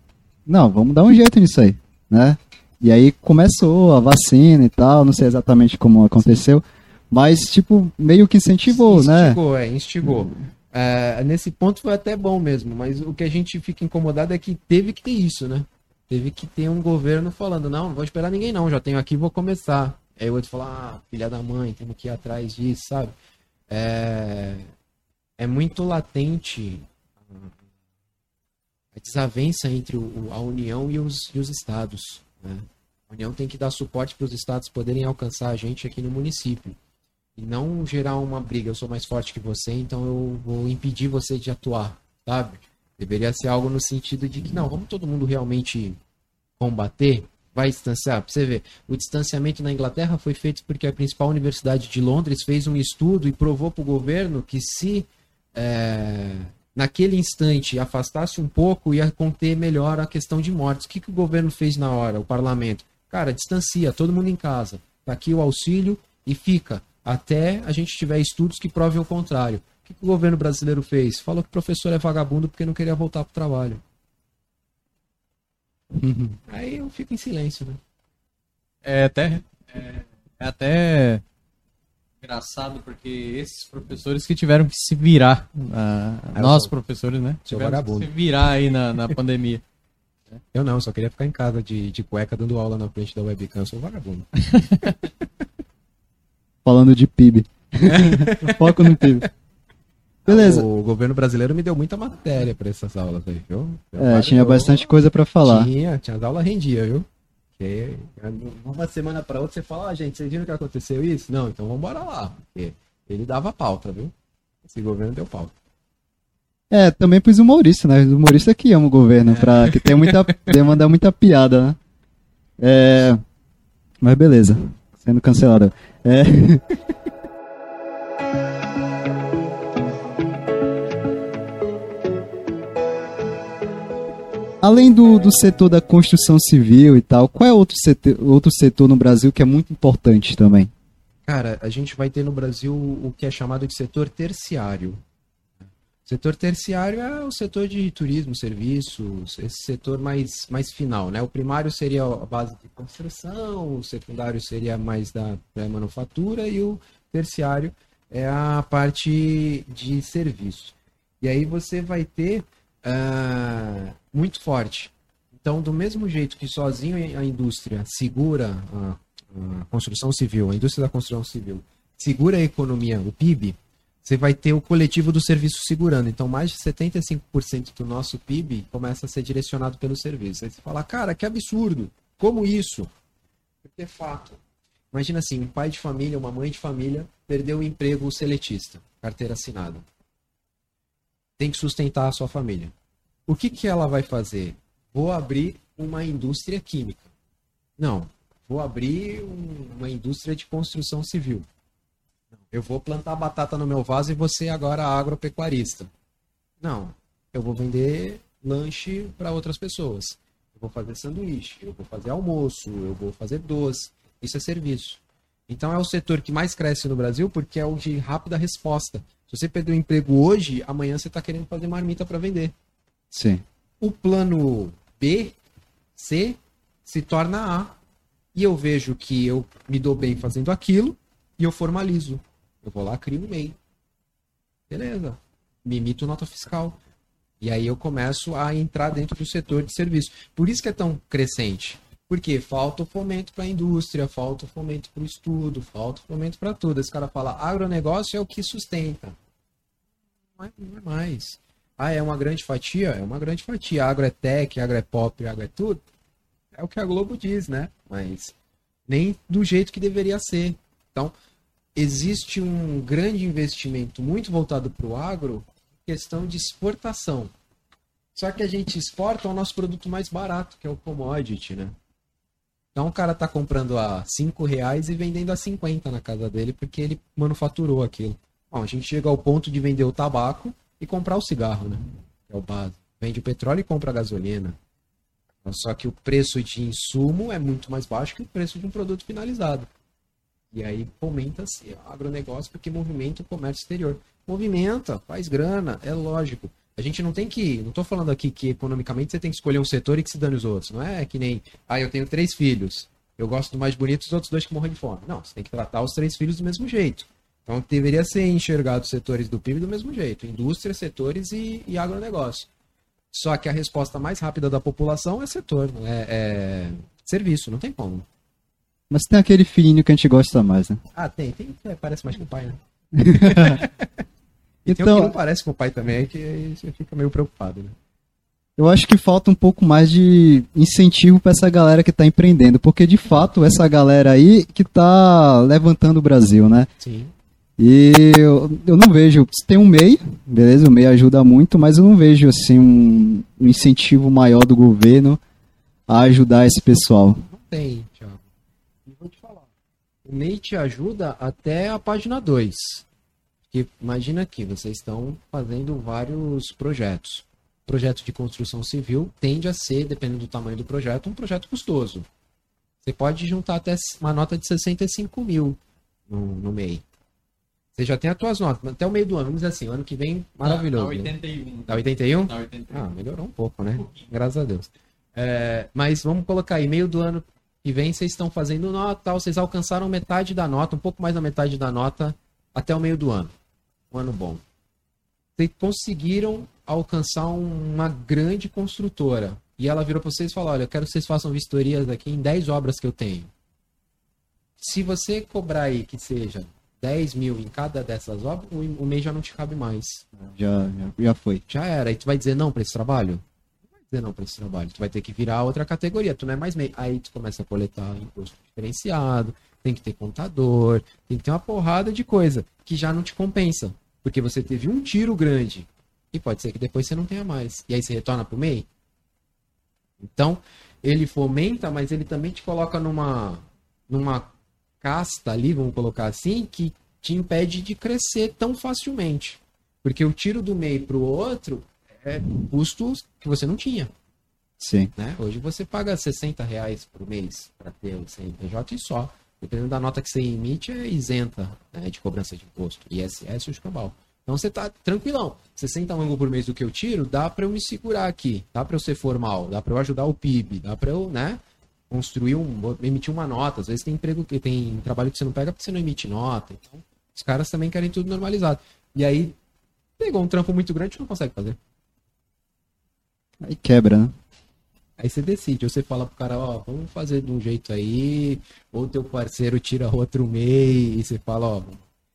não, vamos dar um jeito nisso aí, né? E aí começou a vacina e tal, não sei exatamente como aconteceu, mas tipo, meio que incentivou, né? instigou, é, instigou. É, nesse ponto foi até bom mesmo, mas o que a gente fica incomodado é que teve que ter isso, né? Teve que ter um governo falando, não, não vou esperar ninguém não, já tenho aqui, vou começar. Aí o outro fala, ah, filha da mãe, temos que ir atrás disso, sabe? É, é muito latente a desavença entre o- a União e os, e os estados. Né? A União tem que dar suporte para os estados poderem alcançar a gente aqui no município. E não gerar uma briga, eu sou mais forte que você, então eu vou impedir você de atuar, sabe? Deveria ser algo no sentido de que, não, vamos todo mundo realmente combater, vai distanciar. Pra você ver, o distanciamento na Inglaterra foi feito porque a principal universidade de Londres fez um estudo e provou para o governo que se é, naquele instante afastasse um pouco, ia conter melhor a questão de mortes. O que, que o governo fez na hora, o parlamento? Cara, distancia, todo mundo em casa. Tá aqui o auxílio e fica até a gente tiver estudos que provem o contrário. O que, que o governo brasileiro fez? Falou que o professor é vagabundo porque não queria voltar pro trabalho. Aí eu fico em silêncio, né? É até, é, é até engraçado porque esses professores que tiveram que se virar, eu nós professores, né? Tiveram que se virar aí na, na pandemia. <laughs> Eu não, só queria ficar em casa de, de cueca dando aula na frente da webcam. Eu sou vagabundo. <laughs> Falando de PIB. <laughs> Foco no PIB. Beleza. O governo brasileiro me deu muita matéria pra essas aulas aí, viu? É, tinha Eu- bastante coisa pra falar. Tinha, tinha as aulas rendia, viu? Que uma semana pra outra você fala, ah, gente, vocês viram que aconteceu isso? Não, então vamos embora lá. Porque ele dava pauta, viu? Esse governo deu pauta. É, também pros humoristas, né? Os humoristas que amam o governo, pra, que tem muita, <laughs> demanda muita piada, né? É, mas beleza, sendo cancelado. É. Além do, do setor da construção civil e tal, qual é outro setor, outro setor no Brasil que é muito importante também? Cara, a gente vai ter no Brasil o que é chamado de setor terciário, Setor terciário é o setor de turismo, serviços, esse setor mais, mais final, né? O primário seria a base de construção, o secundário seria mais da, manufatura e o terciário é a parte de serviço. E aí você vai ter uh, muito forte. Então, do mesmo jeito que sozinho a indústria segura a, a construção civil, a indústria da construção civil segura a economia, o PIB, você vai ter o coletivo do serviço segurando. Então, mais de 75% do nosso PIB começa a ser direcionado pelo serviço. Aí você fala, cara, que absurdo! Como isso? Porque é fato. Imagina assim, um pai de família, uma mãe de família, perdeu o emprego seletista, carteira assinada. Tem que sustentar a sua família. O que, que ela vai fazer? Vou abrir uma indústria química. Não, vou abrir um, uma indústria de construção civil. Eu vou plantar batata no meu vaso e você agora agropecuarista. Não, eu vou vender lanche para outras pessoas. Eu vou fazer sanduíche, eu vou fazer almoço, eu vou fazer doce. Isso é serviço. Então é o setor que mais cresce no Brasil porque é o de rápida resposta. Se você perdeu o emprego hoje, amanhã você está querendo fazer marmita para vender. Sim. O plano B, C, se torna A. E eu vejo que eu me dou bem fazendo aquilo e eu formalizo. Eu vou lá, crio um MEI. Beleza. Me imito nota fiscal. E aí eu começo a entrar dentro do setor de serviço. Por isso que é tão crescente. Porque falta o fomento para a indústria, falta o fomento para o estudo, falta o fomento para tudo. Esse cara fala, agronegócio é o que sustenta. Não é, não é, mais. Ah, é uma grande fatia? É uma grande fatia. Agro é tech, agro é pop, agro é tudo. É o que a Globo diz, né? Mas nem do jeito que deveria ser. Então, existe um grande investimento muito voltado para o agro, questão de exportação. Só que a gente exporta o nosso produto mais barato, que é o commodity, né? Então o cara tá comprando a 5 reais e vendendo a 50 na casa dele porque ele manufaturou aquilo. Bom, a gente chega ao ponto de vender o tabaco e comprar o cigarro, né? Que é o base. Vende o petróleo e compra a gasolina. Só que o preço de insumo é muito mais baixo que o preço de um produto finalizado. E aí fomenta-se agronegócio porque movimenta o comércio exterior. Movimenta, faz grana, é lógico. A gente não tem que. Não estou falando aqui que economicamente você tem que escolher um setor e que se dane os outros. Não é que nem. Ah, eu tenho três filhos. Eu gosto do mais bonito os outros dois que morrem de fome. Não, você tem que tratar os três filhos do mesmo jeito. Então deveria ser enxergado os setores do PIB do mesmo jeito: indústria, setores e, e agronegócio. Só que a resposta mais rápida da população é setor, é, é serviço, não tem como. Mas tem aquele filhinho que a gente gosta mais, né? Ah, tem. tem parece mais com o pai, né? Então, <laughs> tem um que não parece com o pai também, é que você fica meio preocupado, né? Eu acho que falta um pouco mais de incentivo para essa galera que está empreendendo, porque de fato essa galera aí que está levantando o Brasil, né? Sim. E eu, eu não vejo. Tem um MEI, beleza? O MEI ajuda muito, mas eu não vejo assim um, um incentivo maior do governo a ajudar esse pessoal. Não tem, Thiago. E vou te falar. O MEI te ajuda até a página 2. Porque imagina aqui, vocês estão fazendo vários projetos. Projeto de construção civil tende a ser, dependendo do tamanho do projeto, um projeto custoso. Você pode juntar até uma nota de 65 mil no, no MEI. Você já tem as suas notas, até o meio do ano, vamos dizer assim, o ano que vem, maravilhoso. Dá 81. Dá 81? Dá 81. Ah, melhorou um pouco, né? Um Graças a Deus. É, mas vamos colocar aí, meio do ano que vem, vocês estão fazendo nota, tal, vocês alcançaram metade da nota, um pouco mais da metade da nota até o meio do ano um ano bom. Vocês conseguiram alcançar uma grande construtora. E ela virou para vocês e falou: Olha, eu quero que vocês façam vistorias aqui em 10 obras que eu tenho. Se você cobrar aí que seja 10 mil em cada dessas obras, o mês já não te cabe mais. Já, já, já foi. Já era. E tu vai dizer não para esse trabalho? Dizer não para esse trabalho. Tu vai ter que virar outra categoria. Tu não é mais meio. Aí tu começa a coletar imposto diferenciado, tem que ter contador, tem que ter uma porrada de coisa que já não te compensa. Porque você teve um tiro grande e pode ser que depois você não tenha mais. E aí você retorna para o MEI. Então, ele fomenta, mas ele também te coloca numa, numa casta ali, vamos colocar assim, que te impede de crescer tão facilmente. Porque o tiro do MEI para o outro é custos que você não tinha. Sim. né? Hoje você paga 60 reais por mês para ter o CNPJ e só. Dependendo da nota que você emite, é isenta né, de cobrança de imposto. ISS e o escambau. Então você tá tranquilão. 60 mangos por mês do que eu tiro, dá para eu me segurar aqui. Dá para eu ser formal, dá para eu ajudar o PIB, dá para eu, né? Construir um. emitir uma nota. Às vezes tem emprego que tem trabalho que você não pega porque você não emite nota. Então, os caras também querem tudo normalizado. E aí, pegou um trampo muito grande, não consegue fazer. Aí quebra, né? Aí você decide, você fala pro cara, ó, vamos fazer de um jeito aí, ou teu parceiro tira outro mês, e você fala, ó.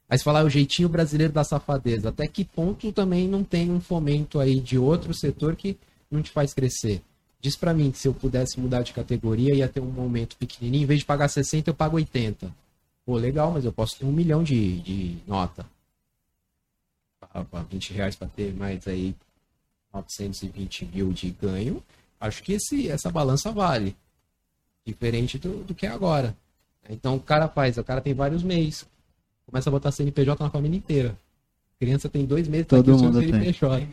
Aí você fala "Ah, o jeitinho brasileiro da safadeza. Até que ponto também não tem um fomento aí de outro setor que não te faz crescer? Diz pra mim que se eu pudesse mudar de categoria, ia ter um momento pequenininho, em vez de pagar 60, eu pago 80. Pô, legal, mas eu posso ter um milhão de, de nota. Ah, pá, 20 reais pra ter mais aí 920 mil de ganho acho que esse, essa balança vale. Diferente do, do que é agora. Então o cara faz, o cara tem vários meses. Começa a botar CNPJ na família inteira. A criança tem dois meses, tá Todo mundo tem. CNPJ.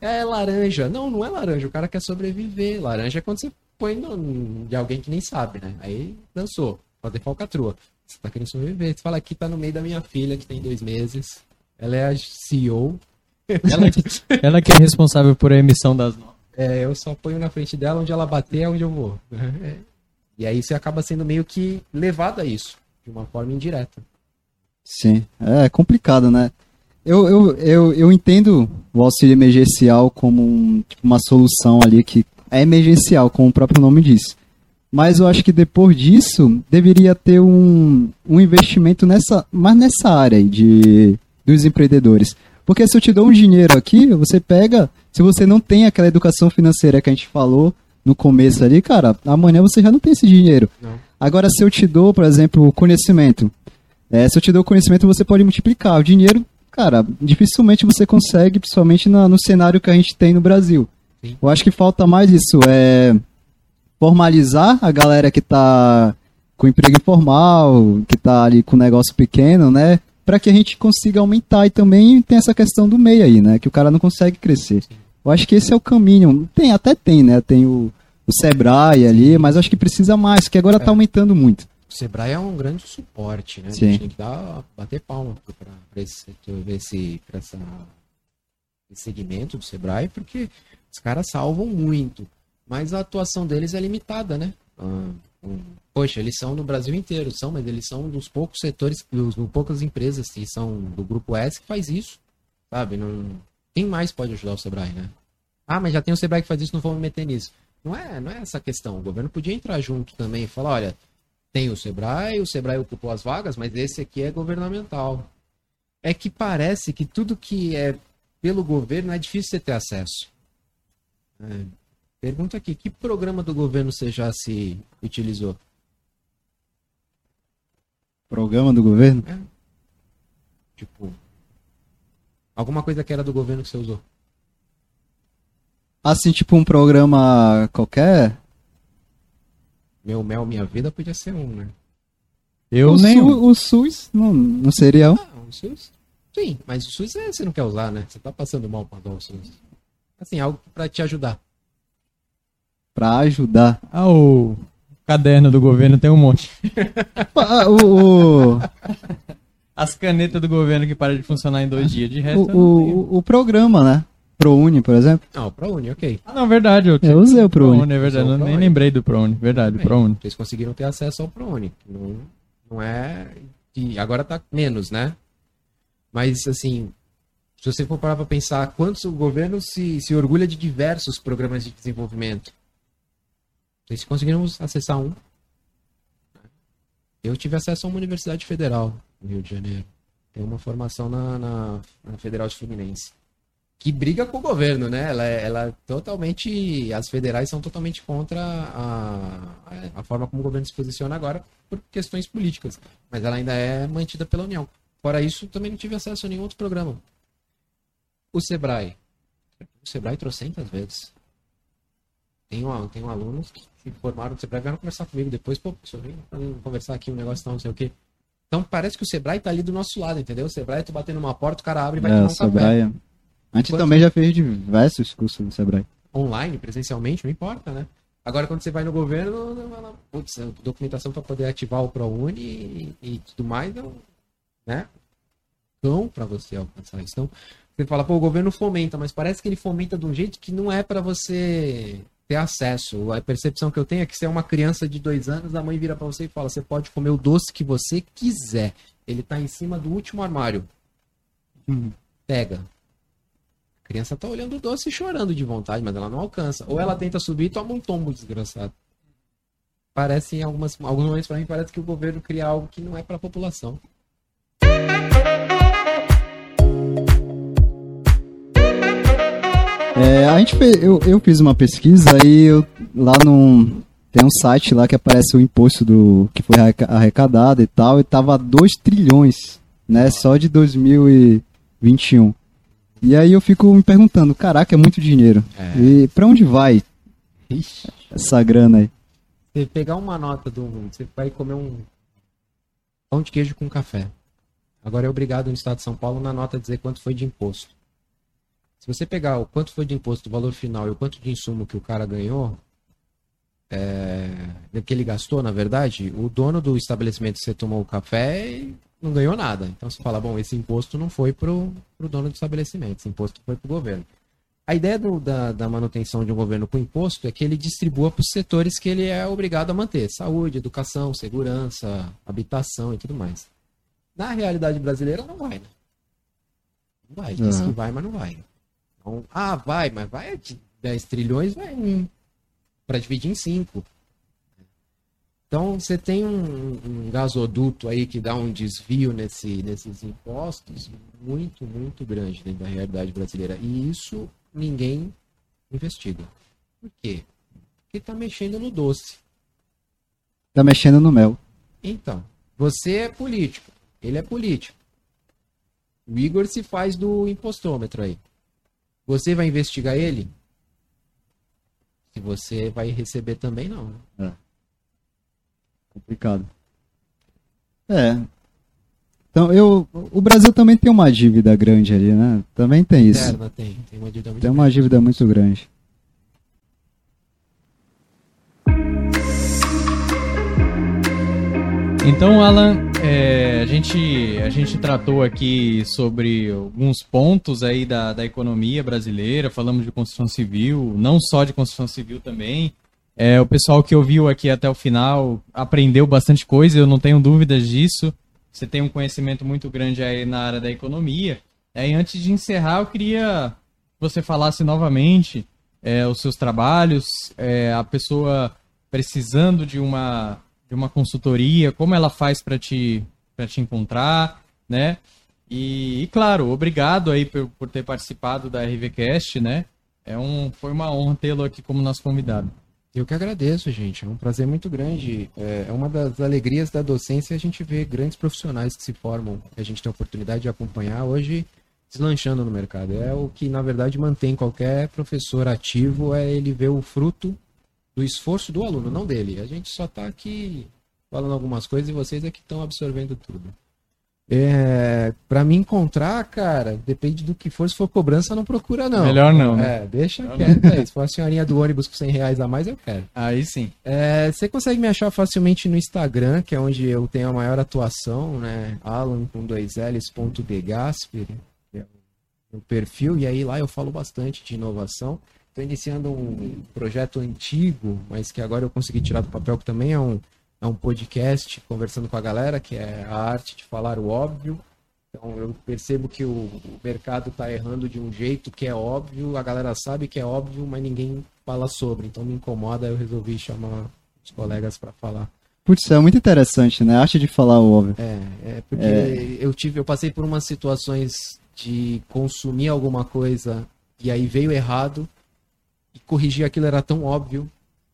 É. É laranja. Não, não é laranja. O cara quer sobreviver. Laranja é quando você põe no, de alguém que nem sabe, né? Aí dançou. Pode ter falcatrua. Você tá querendo sobreviver. Você fala aqui tá no meio da minha filha, que tem dois meses. Ela é a CEO. Ela, ela que é responsável por a emissão das notas. É, eu só ponho na frente dela, onde ela bater é onde eu vou. <laughs> É. E aí você acaba sendo meio que levado a isso, de uma forma indireta. Sim. É complicado, né? Eu, eu, eu, eu entendo o auxílio emergencial como um- tipo, uma solução ali que é emergencial, como o próprio nome diz. Mas eu acho que depois disso deveria ter um, um investimento nessa, mais nessa área aí de, dos empreendedores. Porque se eu te dou um dinheiro aqui, você pega. Se você não tem aquela educação financeira que a gente falou no começo ali, cara, amanhã você já não tem esse dinheiro. Não. Agora, se eu te dou, por exemplo, conhecimento, é, se eu te dou conhecimento, você pode multiplicar. O dinheiro, cara, dificilmente você consegue, principalmente na- no cenário que a gente tem no Brasil. Sim. Eu acho que falta mais isso, é formalizar a galera que tá com emprego informal, que tá ali com negócio pequeno, né? Pra que a gente consiga aumentar e também tem essa questão do meio aí, né? Que o cara não consegue crescer. Eu acho que esse é o caminho. Tem, até tem, né? Tem o, o Sebrae ali, mas acho que precisa mais, que agora tá aumentando muito. O Sebrae é um grande suporte, né? A Sim. gente tem que dar, bater palma para esse, esse, pra essa, esse segmento do Sebrae, porque os caras salvam muito. Mas a atuação deles é limitada, né? Ah, um- poxa, eles são no Brasil inteiro, são, mas eles são dos poucos setores, dos, dos poucas empresas que são do grupo S que faz isso, sabe? Não, quem mais pode ajudar o Sebrae, né? Ah, mas já tem o Sebrae que faz isso, não vamos me meter nisso. Não é, não é essa questão. O governo podia entrar junto também e falar, olha, tem o Sebrae, o Sebrae ocupou as vagas, mas esse aqui é governamental. É que parece que tudo que é pelo governo é difícil você ter acesso. É, pergunta aqui, que programa do governo você já se utilizou? Programa do governo? Tipo, alguma coisa que era do governo que você usou? Assim, tipo um programa qualquer? Meu Mel Minha Vida podia ser um, né? Eu o, nem. Su- o SUS não, não seria um? Ah, o SUS? Sim, mas o SUS é, você não quer usar, né? Você tá passando mal pra usar o SUS. Assim, algo pra te ajudar. Pra ajudar. Ah, o caderno do governo tem um monte. Ah, o, o, As canetas do governo que param de funcionar em dois dias. De resto, o, eu não tenho. o, o programa, né? ProUni, por exemplo. Não, pra Uni, ok. Ah, não, verdade. Eu, Eu usei o ProUni. é verdade. Eu o nem ProUni. lembrei do ProUni. Verdade, Bem, ProUni. Vocês conseguiram ter acesso ao ProUni. Não, não é. de- agora tá menos, né? Mas, assim, se você for parar pra pensar, quantos o governo se, se orgulha de diversos programas de desenvolvimento? Vocês conseguiram acessar um? Eu tive acesso a uma universidade federal no Rio de Janeiro. Tem uma formação na, na, na Federal de Fluminense. Que briga com o governo, né? Ela, é- ela é totalmente. As federais são totalmente contra a, a forma como o governo se posiciona agora por questões políticas. Mas ela ainda é mantida pela União. Fora isso, também não tive acesso a nenhum outro programa. O Sebrae. O Sebrae trocentas vezes. Tem, um, tem um alunos que se formaram do Sebrae vieram conversar comigo depois, pô, professor, vem conversar aqui um negócio tal, não sei o quê. Então parece que o Sebrae tá ali do nosso lado, entendeu? O Sebrae, tu batendo uma porta, o cara abre e vai É, tomar um Sebrae. A gente Quanto- também já fez diversos cursos do Sebrae. online, presencialmente, não importa, né? Agora, quando você vai no governo, não putz, documentação para poder ativar o ProUni e, e tudo mais, não, né? Então, para você alcançar isso. Então, você fala, pô, o governo fomenta, mas parece que ele fomenta de um jeito que não é para você ter acesso. A percepção que eu tenho é que você é uma criança de dois anos, a mãe vira para você e fala, você pode comer o doce que você quiser. Ele tá em cima do último armário. Pega. A criança tá olhando o doce e chorando de vontade, mas ela não alcança. Ou ela tenta subir e toma um tombo desgraçado. Parece em algumas, alguns momentos para mim parece que o governo cria algo que não é para a população. É, a gente eu, eu fiz uma pesquisa aí eu, lá num tem um site lá que aparece o imposto do que foi arreca- arrecadado e tal e tava 2 trilhões, né, só de 2021. E aí eu fico me perguntando, caraca, é muito dinheiro. É. E pra onde vai Ixi. essa grana aí? Você pegar uma nota do. Você vai comer um pão de queijo com café. Agora é obrigado no estado de São Paulo na nota dizer quanto foi de imposto. Se você pegar o quanto foi de imposto, o valor final e o quanto de insumo que o cara ganhou, é, que ele gastou, na verdade, o dono do estabelecimento que você tomou o café não ganhou nada. Então você fala, bom, esse imposto não foi pro, pro dono do estabelecimento, esse imposto foi pro governo. A ideia do- da, da manutenção de um governo com imposto é que ele distribua para os setores que ele é obrigado a manter: saúde, educação, segurança, habitação e tudo mais. Na realidade brasileira, não vai, né? Não vai. Diz que vai, mas não vai. Então, ah, vai, mas vai de 10 trilhões, vai um. Para dividir em 5. Então, você tem um, um gasoduto aí que dá um desvio nesse, nesses impostos muito, muito grande dentro da realidade brasileira. E isso ninguém investiga. Por quê? Porque está mexendo no doce. Tá mexendo no mel. Então, você é político, ele é político. O Igor se faz do impostômetro aí. Você vai investigar ele? Se você vai receber também, não. né? Complicado. É. Então, eu o Brasil também tem uma dívida grande ali, né? Também tem isso. Interna tem, tem uma dívida muito Tem uma dívida muito grande. Então, Alan, é, a, gente, a gente tratou aqui sobre alguns pontos aí da, da economia brasileira, falamos de construção civil, não só de construção civil também. É, o pessoal que ouviu aqui até o final aprendeu bastante coisa, eu não tenho dúvidas disso. Você tem um conhecimento muito grande aí na área da economia. É, e antes de encerrar, eu queria que você falasse novamente é, os seus trabalhos, é, a pessoa precisando de uma, de uma consultoria, como ela faz para te, pra te encontrar, né? E, e, claro, obrigado aí por, por ter participado da RVCast, né? É um, foi uma honra tê-lo aqui como nosso convidado. Eu que agradeço, gente. É um prazer muito grande. É é uma das alegrias da docência a gente ver grandes profissionais que se formam, que a gente tem a oportunidade de acompanhar hoje deslanchando no mercado. É o que, na verdade, mantém qualquer professor ativo, é ele ver o fruto do esforço do aluno, não dele. A gente só está aqui falando algumas coisas e vocês é que estão absorvendo tudo. É, para me encontrar, cara, depende do que for. Se for cobrança, não procura, não. Melhor não, né? É, deixa quieto aí. Se for a senhorinha do ônibus com 100 reais a mais, eu quero. Aí sim. É, você consegue me achar facilmente no Instagram, que é onde eu tenho a maior atuação, né? Alan com dois L's, ponto de Gasper, que é o meu perfil, e aí lá eu falo bastante de inovação. Estou iniciando um projeto antigo, mas que agora eu consegui tirar do papel, que também é um, é um podcast conversando com a galera, que é a arte de falar o óbvio. Então eu percebo que o, mercado está errando de um jeito que é óbvio, a galera sabe que é óbvio, mas ninguém fala sobre. Então me incomoda, eu resolvi chamar os colegas para falar. Putz, é muito interessante, né? A arte de falar o óbvio. É, é porque eu tive, eu passei por umas situações de consumir alguma coisa e aí veio errado corrigir aquilo era tão óbvio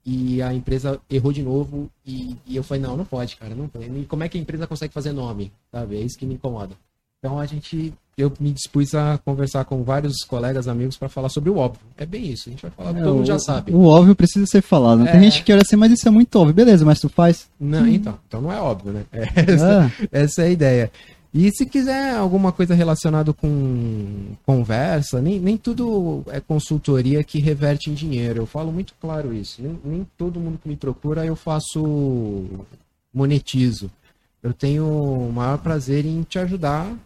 e a empresa errou de novo e, e eu falei não, não pode, cara, não pode. E como é que a empresa consegue fazer nome, sabe? É isso que me incomoda. Então a gente, eu me dispus a conversar com vários colegas, amigos para falar sobre o óbvio. É bem isso, a gente vai falar, É, todo mundo o- já sabe. O óbvio precisa ser falado. né? Tem É. gente que olha assim, mas isso é muito óbvio. Beleza, mas tu faz. Não, então, então não é óbvio, né? <laughs> É, É. Essa é a ideia. E se quiser alguma coisa relacionada com conversa, nem, nem tudo é consultoria que reverte em dinheiro. Eu falo muito claro isso. Nem, nem todo mundo que me procura eu faço monetizo. Eu tenho o maior prazer em te ajudar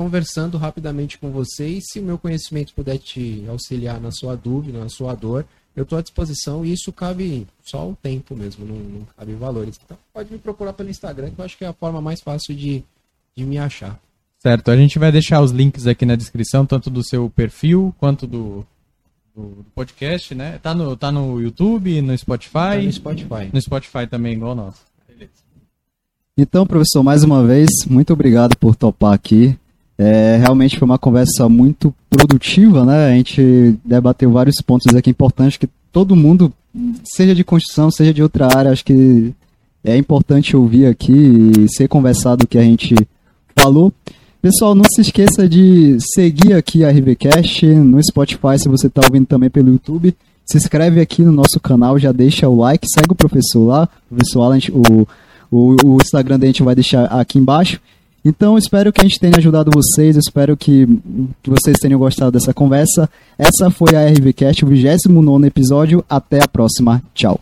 conversando rapidamente com você e se o meu conhecimento puder te auxiliar na sua dúvida, na sua dor, eu estou à disposição e isso cabe só o tempo mesmo, não, não cabe valores. Então pode me procurar pelo Instagram, que eu acho que é a forma mais fácil de, de me achar. Certo, a gente vai deixar os links aqui na descrição, tanto do seu perfil quanto do, do, do podcast, né? Tá no, tá no YouTube, no Spotify. Tá no Spotify. No Spotify também, igual nós. Então, professor, mais uma vez, muito obrigado por topar aqui. É, realmente foi uma conversa muito produtiva, né? A gente debateu vários pontos aqui importantes que todo mundo, seja de construção, seja de outra área, acho que é importante ouvir aqui e ser conversado o que a gente falou. Pessoal, não se esqueça de seguir aqui a RVCast no Spotify, se você está ouvindo também pelo YouTube. Se inscreve aqui no nosso canal, já deixa o like, segue o professor lá, o professor Alan, o, o, o Instagram da gente vai deixar aqui embaixo. Então, espero que a gente tenha ajudado vocês, espero que, que vocês tenham gostado dessa conversa. Essa foi a RVCast, o 29 episódio. Até a próxima. Tchau.